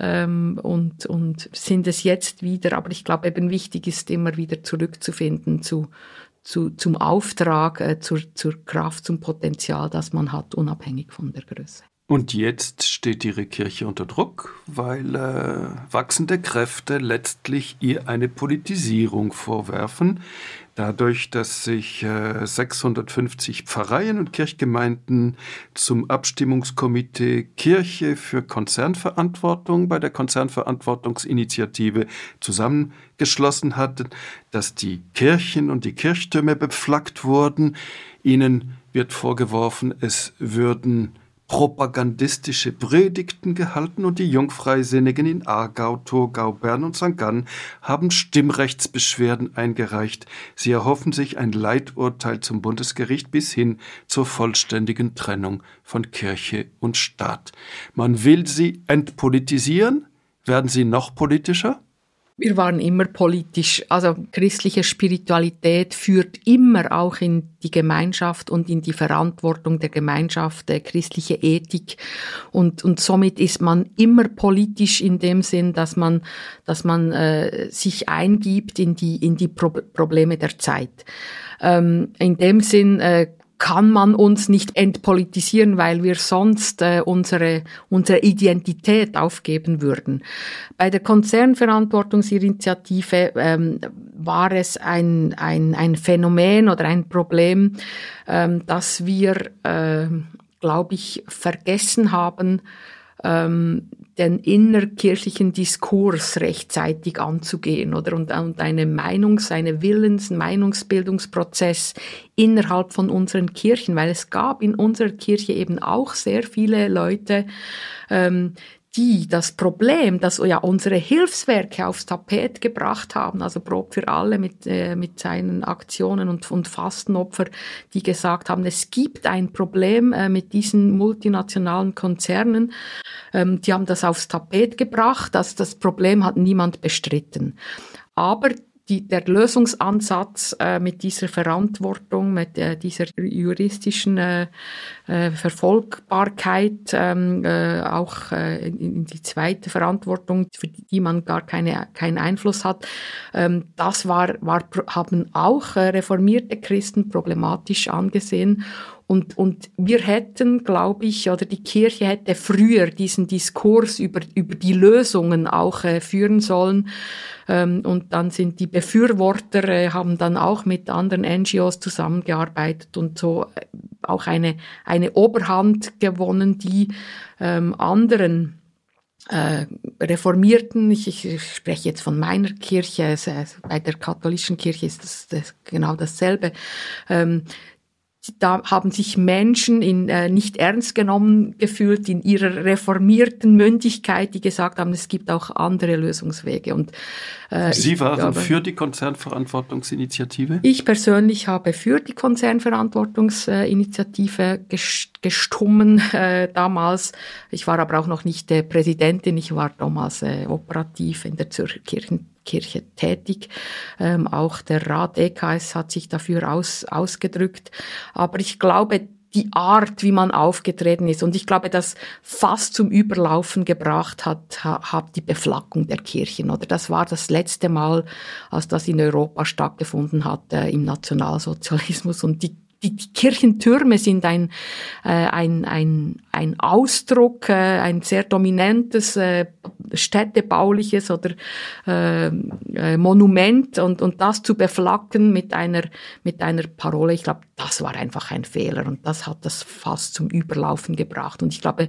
ähm, und, und sind es jetzt wieder. Aber ich glaube, eben wichtig ist immer wieder zurückzufinden zu, zu, zum Auftrag, äh, zur, zur Kraft, zum Potenzial, das man hat, unabhängig von der Größe. Und jetzt steht ihre Kirche unter Druck, weil äh, wachsende Kräfte letztlich ihr eine Politisierung vorwerfen, dadurch, dass sich äh, 650 Pfarreien und Kirchgemeinden zum Abstimmungskomitee Kirche für Konzernverantwortung bei der Konzernverantwortungsinitiative zusammengeschlossen hatten, dass die Kirchen und die Kirchtürme beflaggt wurden. Ihnen wird vorgeworfen, es würden propagandistische Predigten gehalten und die Jungfreisinnigen in Aargau, Thurgau, Bern und St. Gallen haben Stimmrechtsbeschwerden eingereicht. Sie erhoffen sich ein Leiturteil zum Bundesgericht bis hin zur vollständigen Trennung von Kirche und Staat. Man will sie entpolitisieren. Werden sie noch politischer? Wir waren immer politisch, also christliche Spiritualität führt immer auch in die Gemeinschaft und in die Verantwortung der Gemeinschaft, der christliche Ethik und, und somit ist man immer politisch in dem Sinn, dass man, dass man äh, sich eingibt in die, in die Pro Probleme der Zeit. Ähm, in dem Sinn äh, kann man uns nicht entpolitisieren, weil wir sonst äh, unsere, unsere Identität aufgeben würden. Bei der Konzernverantwortungsinitiative ähm, war es ein, ein, ein Phänomen oder ein Problem, ähm, dass wir, äh, glaube ich, vergessen haben, ähm, den innerkirchlichen Diskurs rechtzeitig anzugehen oder? Und, und eine Meinungs-, eine Willens-, Meinungsbildungsprozess innerhalb von unseren Kirchen, weil es gab in unserer Kirche eben auch sehr viele Leute, ähm, die das Problem, dass ja unsere Hilfswerke aufs Tapet gebracht haben, also Brot für alle mit, äh, mit seinen Aktionen und, und Fastenopfer, die gesagt haben, es gibt ein Problem äh, mit diesen multinationalen Konzernen. Ähm, die haben das aufs Tapet gebracht, dass das Problem hat niemand bestritten. Aber die, der Lösungsansatz äh, mit dieser Verantwortung, mit äh, dieser juristischen äh, äh, Verfolgbarkeit, ähm, äh, auch äh, in, in, die zweite Verantwortung, für die man gar keine, keinen Einfluss hat, ähm, das war, war, haben auch reformierte Christen problematisch angesehen. Und, und wir hätten, glaube ich, oder die Kirche hätte früher diesen Diskurs über, über die Lösungen auch äh, führen sollen. Ähm, und dann sind die Befürworter, äh, haben dann auch mit anderen NGOs zusammengearbeitet und so äh, auch eine, eine Oberhand gewonnen, die ähm, anderen äh, Reformierten, ich, ich spreche jetzt von meiner Kirche, bei der katholischen Kirche ist das, das genau dasselbe, ähm, da haben sich Menschen in, äh, nicht ernst genommen gefühlt in ihrer reformierten Mündigkeit, die gesagt haben, es gibt auch andere Lösungswege. Und äh, Sie waren glaube, für die Konzernverantwortungsinitiative? Ich persönlich habe für die Konzernverantwortungsinitiative gestummen äh, damals. Ich war aber auch noch nicht äh, Präsidentin, ich war damals äh, operativ in der Zürcher Kirchen Kirche tätig. Ähm, auch der Rat EKS hat sich dafür aus, ausgedrückt. Aber ich glaube, die Art, wie man aufgetreten ist. Und ich glaube, das fast zum Überlaufen gebracht hat, hat die Beflackung der Kirchen. Oder das war das letzte Mal, als das in Europa stattgefunden hat, äh, im Nationalsozialismus. Und die die, die Kirchentürme sind ein, äh, ein, ein, ein Ausdruck, äh, ein sehr dominantes äh, städtebauliches oder äh, äh, Monument und, und das zu beflacken mit einer, mit einer Parole, ich glaube, das war einfach ein Fehler und das hat das fast zum Überlaufen gebracht. Und ich glaube,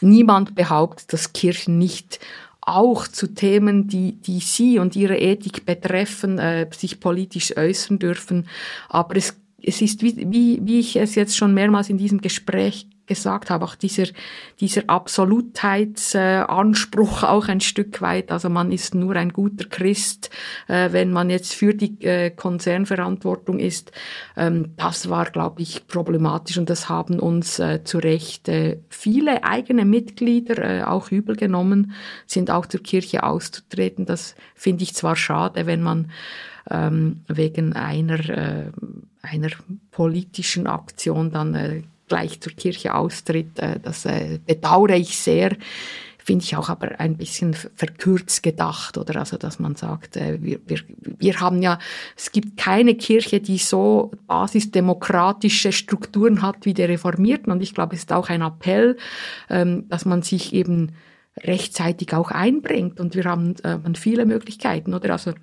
niemand behauptet, dass Kirchen nicht auch zu Themen, die, die sie und ihre Ethik betreffen, äh, sich politisch äußern dürfen. Aber es es ist, wie, wie, wie ich es jetzt schon mehrmals in diesem Gespräch gesagt habe, auch dieser, dieser Absolutheitsanspruch äh, auch ein Stück weit. Also man ist nur ein guter Christ, äh, wenn man jetzt für die äh, Konzernverantwortung ist. Ähm, das war, glaube ich, problematisch und das haben uns äh, zu Recht äh, viele eigene Mitglieder äh, auch übel genommen, sind auch zur Kirche auszutreten. Das finde ich zwar schade, wenn man ähm, wegen einer, äh, einer politischen Aktion dann äh, gleich zur Kirche austritt. Äh, das äh, bedauere ich sehr. Finde ich auch aber ein bisschen verkürzt gedacht, oder? Also, dass man sagt, äh, wir, wir, wir haben ja, es gibt keine Kirche, die so basisdemokratische Strukturen hat wie die Reformierten. Und ich glaube, es ist auch ein Appell, ähm, dass man sich eben rechtzeitig auch einbringt. Und wir haben äh, viele Möglichkeiten, oder? Also,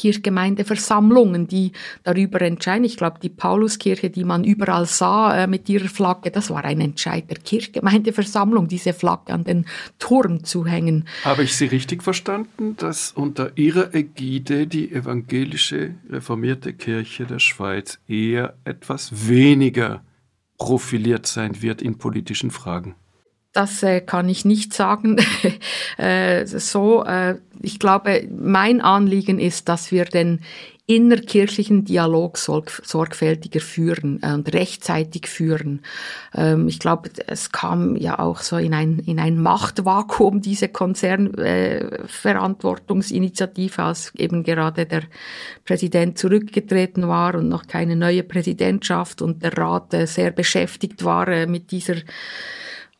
Kirchgemeindeversammlungen, die darüber entscheiden. Ich glaube, die Pauluskirche, die man überall sah äh, mit ihrer Flagge, das war ein Entscheid der Kirchgemeindeversammlung, diese Flagge an den Turm zu hängen. Habe ich Sie richtig verstanden, dass unter Ihrer Ägide die evangelische reformierte Kirche der Schweiz eher etwas weniger profiliert sein wird in politischen Fragen? Das äh, kann ich nicht sagen. äh, so, äh, ich glaube, mein Anliegen ist, dass wir den innerkirchlichen Dialog sorg sorgfältiger führen äh, und rechtzeitig führen. Ähm, ich glaube, es kam ja auch so in ein, in ein Machtvakuum, diese Konzernverantwortungsinitiative, äh, als eben gerade der Präsident zurückgetreten war und noch keine neue Präsidentschaft und der Rat äh, sehr beschäftigt war mit dieser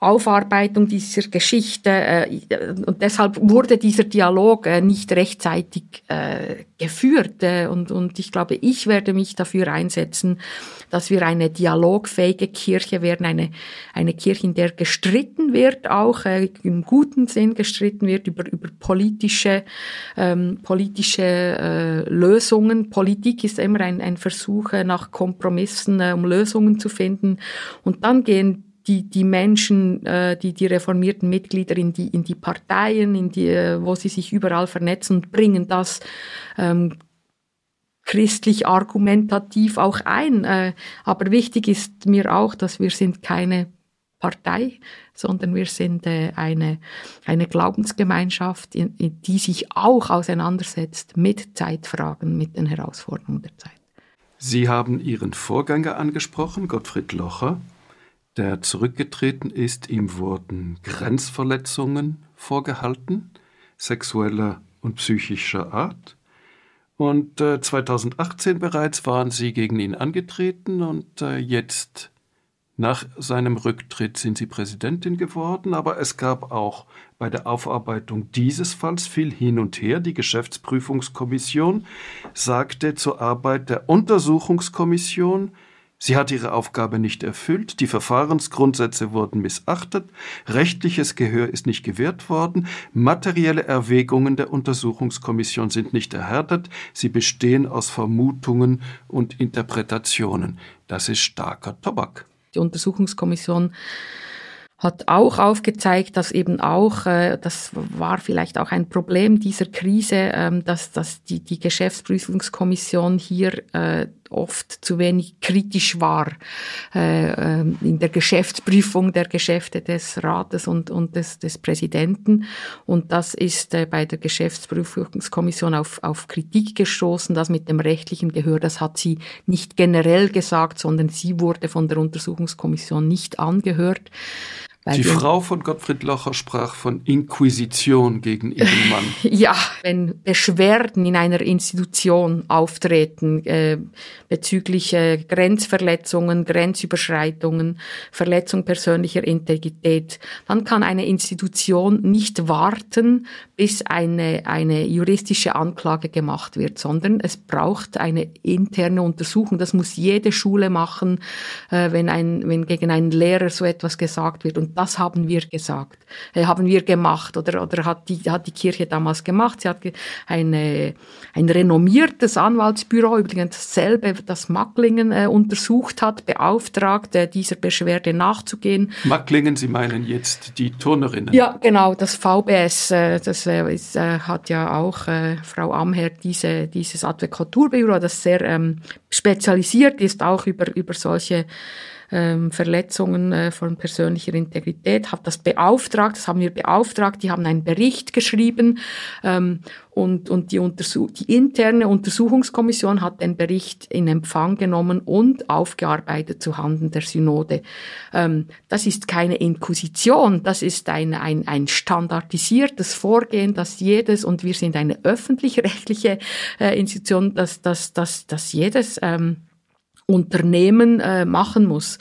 Aufarbeitung dieser Geschichte äh, und deshalb wurde dieser Dialog äh, nicht rechtzeitig äh, geführt äh, und, und ich glaube, ich werde mich dafür einsetzen, dass wir eine dialogfähige Kirche werden, eine, eine Kirche, in der gestritten wird, auch äh, im guten Sinn gestritten wird über, über politische, ähm, politische äh, Lösungen. Politik ist immer ein, ein Versuch nach Kompromissen, äh, um Lösungen zu finden und dann gehen die, die Menschen, äh, die, die reformierten Mitglieder in die, in die Parteien, in die, äh, wo sie sich überall vernetzen und bringen das ähm, christlich argumentativ auch ein. Äh, aber wichtig ist mir auch, dass wir sind keine Partei, sondern wir sind äh, eine, eine Glaubensgemeinschaft, in, in, die sich auch auseinandersetzt mit Zeitfragen, mit den Herausforderungen der Zeit. Sie haben Ihren Vorgänger angesprochen, Gottfried Locher der zurückgetreten ist, ihm wurden Grenzverletzungen vorgehalten, sexueller und psychischer Art. Und äh, 2018 bereits waren Sie gegen ihn angetreten und äh, jetzt nach seinem Rücktritt sind Sie Präsidentin geworden, aber es gab auch bei der Aufarbeitung dieses Falls viel hin und her. Die Geschäftsprüfungskommission sagte zur Arbeit der Untersuchungskommission, sie hat ihre Aufgabe nicht erfüllt, die Verfahrensgrundsätze wurden missachtet, rechtliches Gehör ist nicht gewährt worden, materielle Erwägungen der Untersuchungskommission sind nicht erhärtet, sie bestehen aus Vermutungen und Interpretationen. Das ist starker Tobak. Die Untersuchungskommission hat auch aufgezeigt, dass eben auch, äh, das war vielleicht auch ein Problem dieser Krise, ähm, dass, dass die, die Geschäftsprüfungskommission hier äh, oft zu wenig kritisch war äh, ähm, in der Geschäftsprüfung der Geschäfte des Rates und, und des, des Präsidenten. Und das ist äh, bei der Geschäftsprüfungskommission auf, auf Kritik gestoßen. Das mit dem rechtlichen Gehör, das hat sie nicht generell gesagt, sondern sie wurde von der Untersuchungskommission nicht angehört. Die Frau von Gottfried Locher sprach von Inquisition gegen ihren Mann. ja, wenn Beschwerden in einer Institution auftreten äh, bezüglich äh, Grenzverletzungen, Grenzüberschreitungen, Verletzung persönlicher Integrität, dann kann eine Institution nicht warten, bis eine, eine juristische Anklage gemacht wird, sondern es braucht eine interne Untersuchung. Das muss jede Schule machen, äh, wenn, ein, wenn gegen einen Lehrer so etwas gesagt wird. Und das haben wir gesagt, äh, haben wir gemacht oder, oder hat, die, hat die Kirche damals gemacht. Sie hat eine, ein renommiertes Anwaltsbüro, übrigens dasselbe, das Macklingen äh, untersucht hat, beauftragt, äh, dieser Beschwerde nachzugehen. Macklingen, Sie meinen jetzt die Turnerinnen? Ja, genau, das VBS, äh, das äh, ist, äh, hat ja auch äh, Frau Amher diese, dieses Advokaturbüro, das sehr ähm, spezialisiert ist, auch über, über solche ähm, Verletzungen äh, von persönlicher Integrität, hat das beauftragt, das haben wir beauftragt, die haben einen Bericht geschrieben ähm, und, und die, die interne Untersuchungskommission hat den Bericht in Empfang genommen und aufgearbeitet zu Handen der Synode. Ähm, das ist keine Inquisition, das ist ein, ein, ein standardisiertes Vorgehen, dass jedes, und wir sind eine öffentlich-rechtliche äh, Institution, dass, dass, dass, dass jedes ähm, Unternehmen äh, machen muss.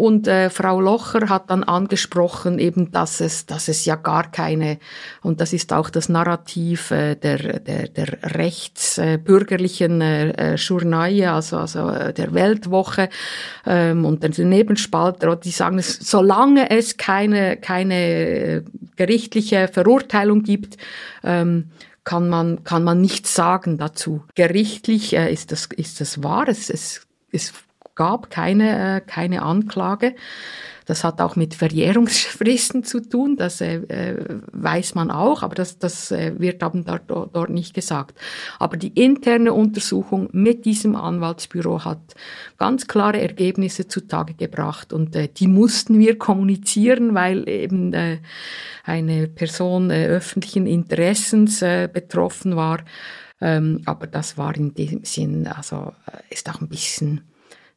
Und äh, Frau Locher hat dann angesprochen, eben, dass es, dass es ja gar keine, und das ist auch das Narrativ äh, der, der, der rechtsbürgerlichen äh, äh, Journaille, also, also äh, der Weltwoche ähm, und der Nebenspalter, die sagen, es, solange es keine, keine äh, gerichtliche Verurteilung gibt, ähm, kann man, kann man nichts sagen dazu. Gerichtlich äh, ist, das, ist das wahr. Es, es es gab keine, äh, keine Anklage. Das hat auch mit Verjährungsfristen zu tun, das äh, äh, weiß man auch, aber das, das äh, wird eben dort, dort nicht gesagt. Aber die interne Untersuchung mit diesem Anwaltsbüro hat ganz klare Ergebnisse zutage gebracht und äh, die mussten wir kommunizieren, weil eben äh, eine Person äh, öffentlichen Interessens äh, betroffen war. Ähm, aber das war in dem Sinn, also äh, ist auch ein bisschen,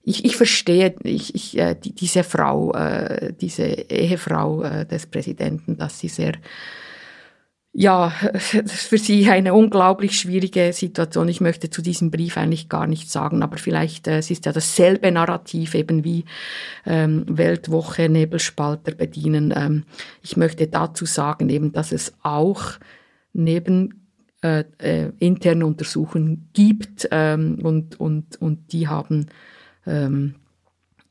ich, ich verstehe ich, ich, äh, die, diese Frau, äh, diese Ehefrau äh, des Präsidenten, dass sie sehr, ja, für sie eine unglaublich schwierige Situation. Ich möchte zu diesem Brief eigentlich gar nichts sagen, aber vielleicht äh, es ist ja dasselbe Narrativ eben wie ähm, Weltwoche Nebelspalter bedienen. Ähm, ich möchte dazu sagen eben, dass es auch neben äh, äh, interne Untersuchungen gibt ähm, und, und, und die haben ähm,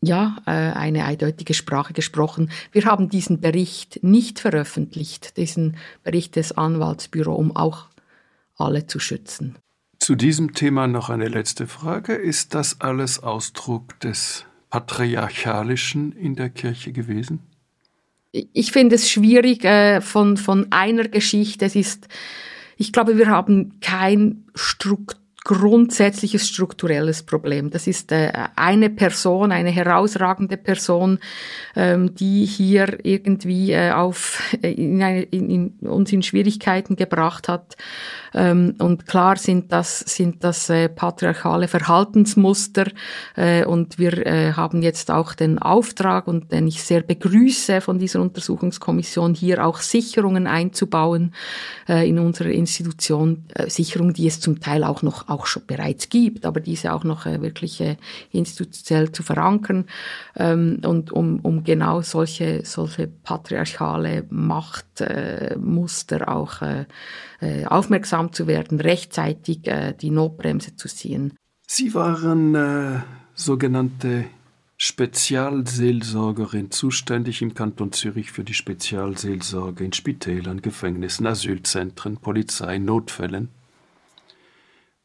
ja, äh, eine eindeutige Sprache gesprochen. Wir haben diesen Bericht nicht veröffentlicht, diesen Bericht des Anwaltsbüro, um auch alle zu schützen. Zu diesem Thema noch eine letzte Frage. Ist das alles Ausdruck des Patriarchalischen in der Kirche gewesen? Ich finde es schwierig äh, von, von einer Geschichte. Es ist ich glaube, wir haben kein Struktur grundsätzliches strukturelles Problem. Das ist äh, eine Person, eine herausragende Person, ähm, die hier irgendwie äh, auf, in eine, in, in, uns in Schwierigkeiten gebracht hat. Ähm, und klar sind das, sind das äh, patriarchale Verhaltensmuster. Äh, und wir äh, haben jetzt auch den Auftrag, und den ich sehr begrüße von dieser Untersuchungskommission, hier auch Sicherungen einzubauen äh, in unserer Institution. Äh, Sicherungen, die es zum Teil auch noch auch schon bereits gibt, aber diese auch noch äh, wirklich äh, institutionell zu verankern. Ähm, und um, um genau solche, solche patriarchale Machtmuster auch äh, äh, aufmerksam zu werden, rechtzeitig die Notbremse zu ziehen. Sie waren äh, sogenannte Spezialseelsorgerin, zuständig im Kanton Zürich für die Spezialseelsorge in Spitälern, Gefängnissen, Asylzentren, Polizei, Notfällen.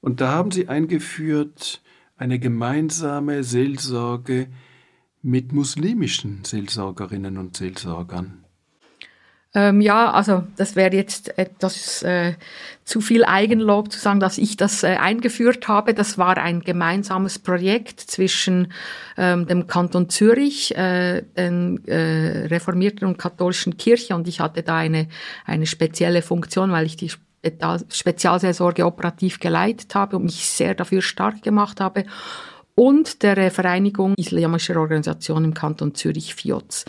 Und da haben Sie eingeführt eine gemeinsame Seelsorge mit muslimischen Seelsorgerinnen und Seelsorgern. Ähm, ja, also das wäre jetzt etwas äh, zu viel Eigenlob zu sagen, dass ich das äh, eingeführt habe. Das war ein gemeinsames Projekt zwischen ähm, dem Kanton Zürich, äh, den äh, reformierten und katholischen Kirche und ich hatte da eine, eine spezielle Funktion, weil ich die Spezialseelsorge operativ geleitet habe und mich sehr dafür stark gemacht habe und der Vereinigung Islamischer Organisationen im Kanton Zürich, FIOZ.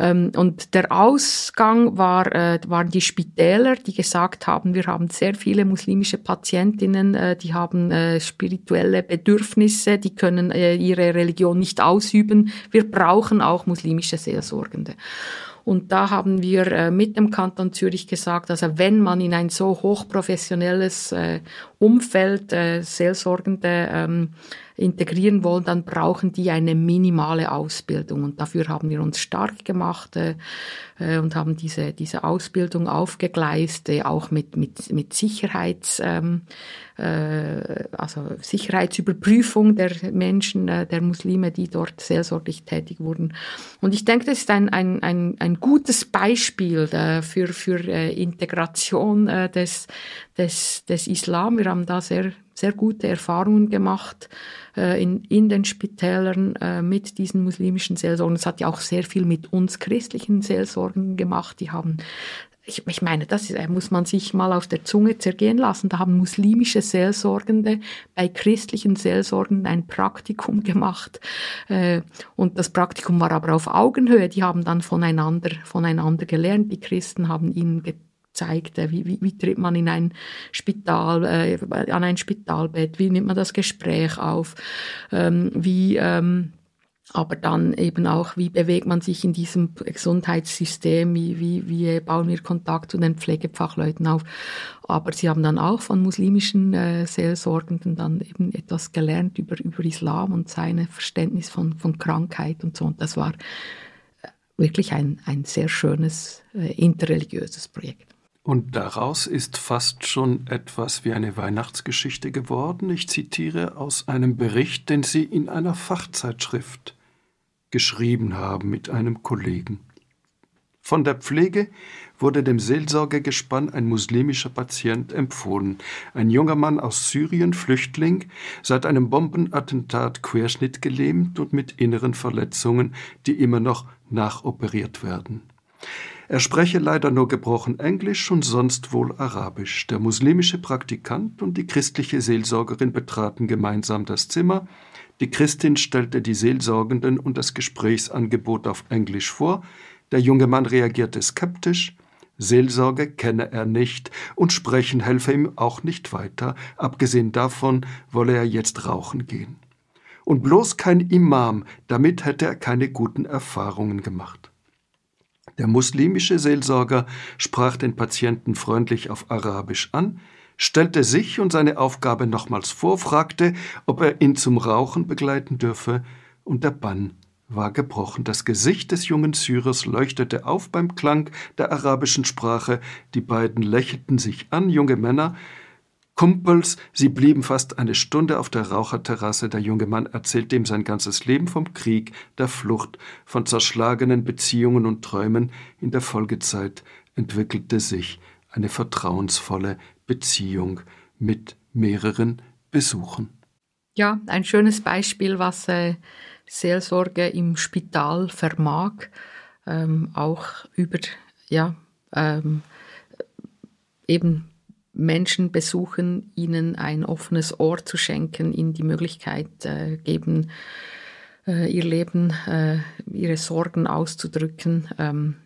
Ähm, und der Ausgang war, äh, waren die Spitäler, die gesagt haben, wir haben sehr viele muslimische Patientinnen, äh, die haben äh, spirituelle Bedürfnisse, die können ihre Religion nicht ausüben. Wir brauchen auch muslimische Seelsorgende. Und da haben wir äh, mit dem Kanton Zürich gesagt, also wenn man in ein so hochprofessionelles äh, Umfeld äh, Seelsorgende ähm, integrieren wollen, dann brauchen die eine minimale Ausbildung. Und dafür haben wir uns stark gemacht äh, äh, und haben diese, diese Ausbildung aufgegleist, äh, auch mit, mit, mit Sicherheits, ähm, äh, also Sicherheitsüberprüfung der Menschen, äh, der Muslime, die dort seelsorglich tätig wurden. Und ich denke, das ist ein, ein, ein, ein gutes Beispiel äh, für, für äh, Integration äh, des, des, des Islam. Wir haben da sehr, sehr gute Erfahrungen gemacht äh, in, in den Spitälern äh, mit diesen muslimischen Seelsorgen. Es hat ja auch sehr viel mit uns christlichen Seelsorgen gemacht. Die haben ich, ich meine, das äh, muss man sich mal auf der Zunge zergehen lassen. Da haben muslimische Seelsorgende bei christlichen Seelsorgenden ein Praktikum gemacht. Äh, und das Praktikum war aber auf Augenhöhe. Die haben dann voneinander, voneinander gelernt. Die Christen haben ihnen zeigt, äh, wie, wie, wie tritt man in ein Spital, äh, an ein Spitalbett, wie nimmt man das Gespräch auf, ähm, wie ähm, aber dann eben auch, wie bewegt man sich in diesem Gesundheitssystem, wie, wie, wie bauen wir Kontakt zu den Pflegefachleuten auf. Aber sie haben dann auch von muslimischen äh, Seelsorgenden dann eben etwas gelernt über, über Islam und sein Verständnis von, von Krankheit und so. Und das war äh, wirklich ein, ein sehr schönes äh, interreligiöses Projekt. Und daraus ist fast schon etwas wie eine Weihnachtsgeschichte geworden. Ich zitiere aus einem Bericht, den Sie in einer Fachzeitschrift geschrieben haben mit einem Kollegen. Von der Pflege wurde dem Seelsorgegespann ein muslimischer Patient empfohlen, ein junger Mann aus Syrien, Flüchtling, seit einem Bombenattentat querschnittgelähmt und mit inneren Verletzungen, die immer noch nachoperiert werden. Er spreche leider nur gebrochen Englisch und sonst wohl Arabisch. Der muslimische Praktikant und die christliche Seelsorgerin betraten gemeinsam das Zimmer. Die Christin stellte die Seelsorgenden und das Gesprächsangebot auf Englisch vor. Der junge Mann reagierte skeptisch. Seelsorge kenne er nicht und sprechen helfe ihm auch nicht weiter. Abgesehen davon wolle er jetzt rauchen gehen. Und bloß kein Imam, damit hätte er keine guten Erfahrungen gemacht. Der muslimische Seelsorger sprach den Patienten freundlich auf Arabisch an, stellte sich und seine Aufgabe nochmals vor, fragte, ob er ihn zum Rauchen begleiten dürfe, und der Bann war gebrochen. Das Gesicht des jungen Syrers leuchtete auf beim Klang der arabischen Sprache, die beiden lächelten sich an, junge Männer, Kumpels, sie blieben fast eine Stunde auf der Raucherterrasse. Der junge Mann erzählte ihm sein ganzes Leben vom Krieg, der Flucht, von zerschlagenen Beziehungen und Träumen. In der Folgezeit entwickelte sich eine vertrauensvolle Beziehung mit mehreren Besuchen. Ja, ein schönes Beispiel, was äh, Seelsorge im Spital vermag, ähm, auch über ja ähm, eben Menschen besuchen, ihnen ein offenes Ohr zu schenken, ihnen die Möglichkeit äh, geben, äh, ihr Leben, äh, ihre Sorgen auszudrücken. Ähm,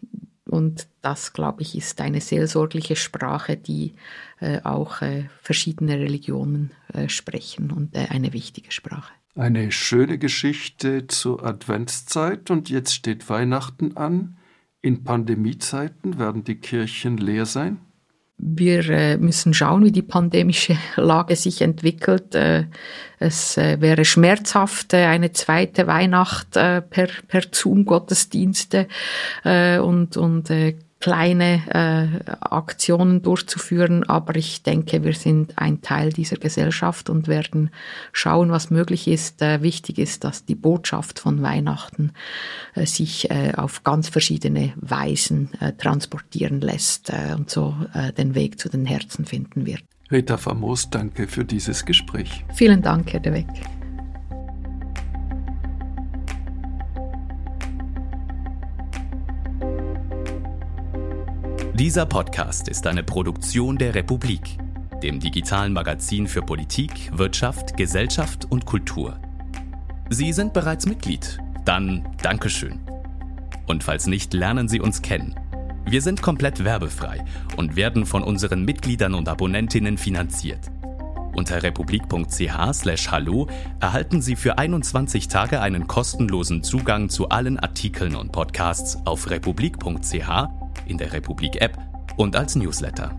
und das, glaube ich, ist eine seelsorgliche Sprache, die äh, auch äh, verschiedene Religionen äh, sprechen und eine wichtige Sprache. Eine schöne Geschichte zur Adventszeit und jetzt steht Weihnachten an. In Pandemiezeiten werden die Kirchen leer sein? Wir äh, müssen schauen, wie die pandemische Lage sich entwickelt. Äh, es äh, wäre schmerzhaft, eine zweite Weihnacht per, per Zoom-Gottesdienste und, und kleine äh, Aktionen durchzuführen, aber ich denke, wir sind ein Teil dieser Gesellschaft und werden schauen, was möglich ist. Äh, wichtig ist, dass die Botschaft von Weihnachten äh, sich äh, auf ganz verschiedene Weisen äh, transportieren lässt äh, und so äh, den Weg zu den Herzen finden wird. Rita Famos, danke für dieses Gespräch. Vielen Dank, Herr De Weck. Dieser Podcast ist eine Produktion der Republik, dem digitalen Magazin für Politik, Wirtschaft, Gesellschaft und Kultur. Sie sind bereits Mitglied? Dann Dankeschön. Und falls nicht, lernen Sie uns kennen. Wir sind komplett werbefrei und werden von unseren Mitgliedern und Abonnentinnen finanziert. Unter republik.ch/hallo erhalten Sie für 21 Tage einen kostenlosen Zugang zu allen Artikeln und Podcasts auf republik.ch in der Republik App und als Newsletter.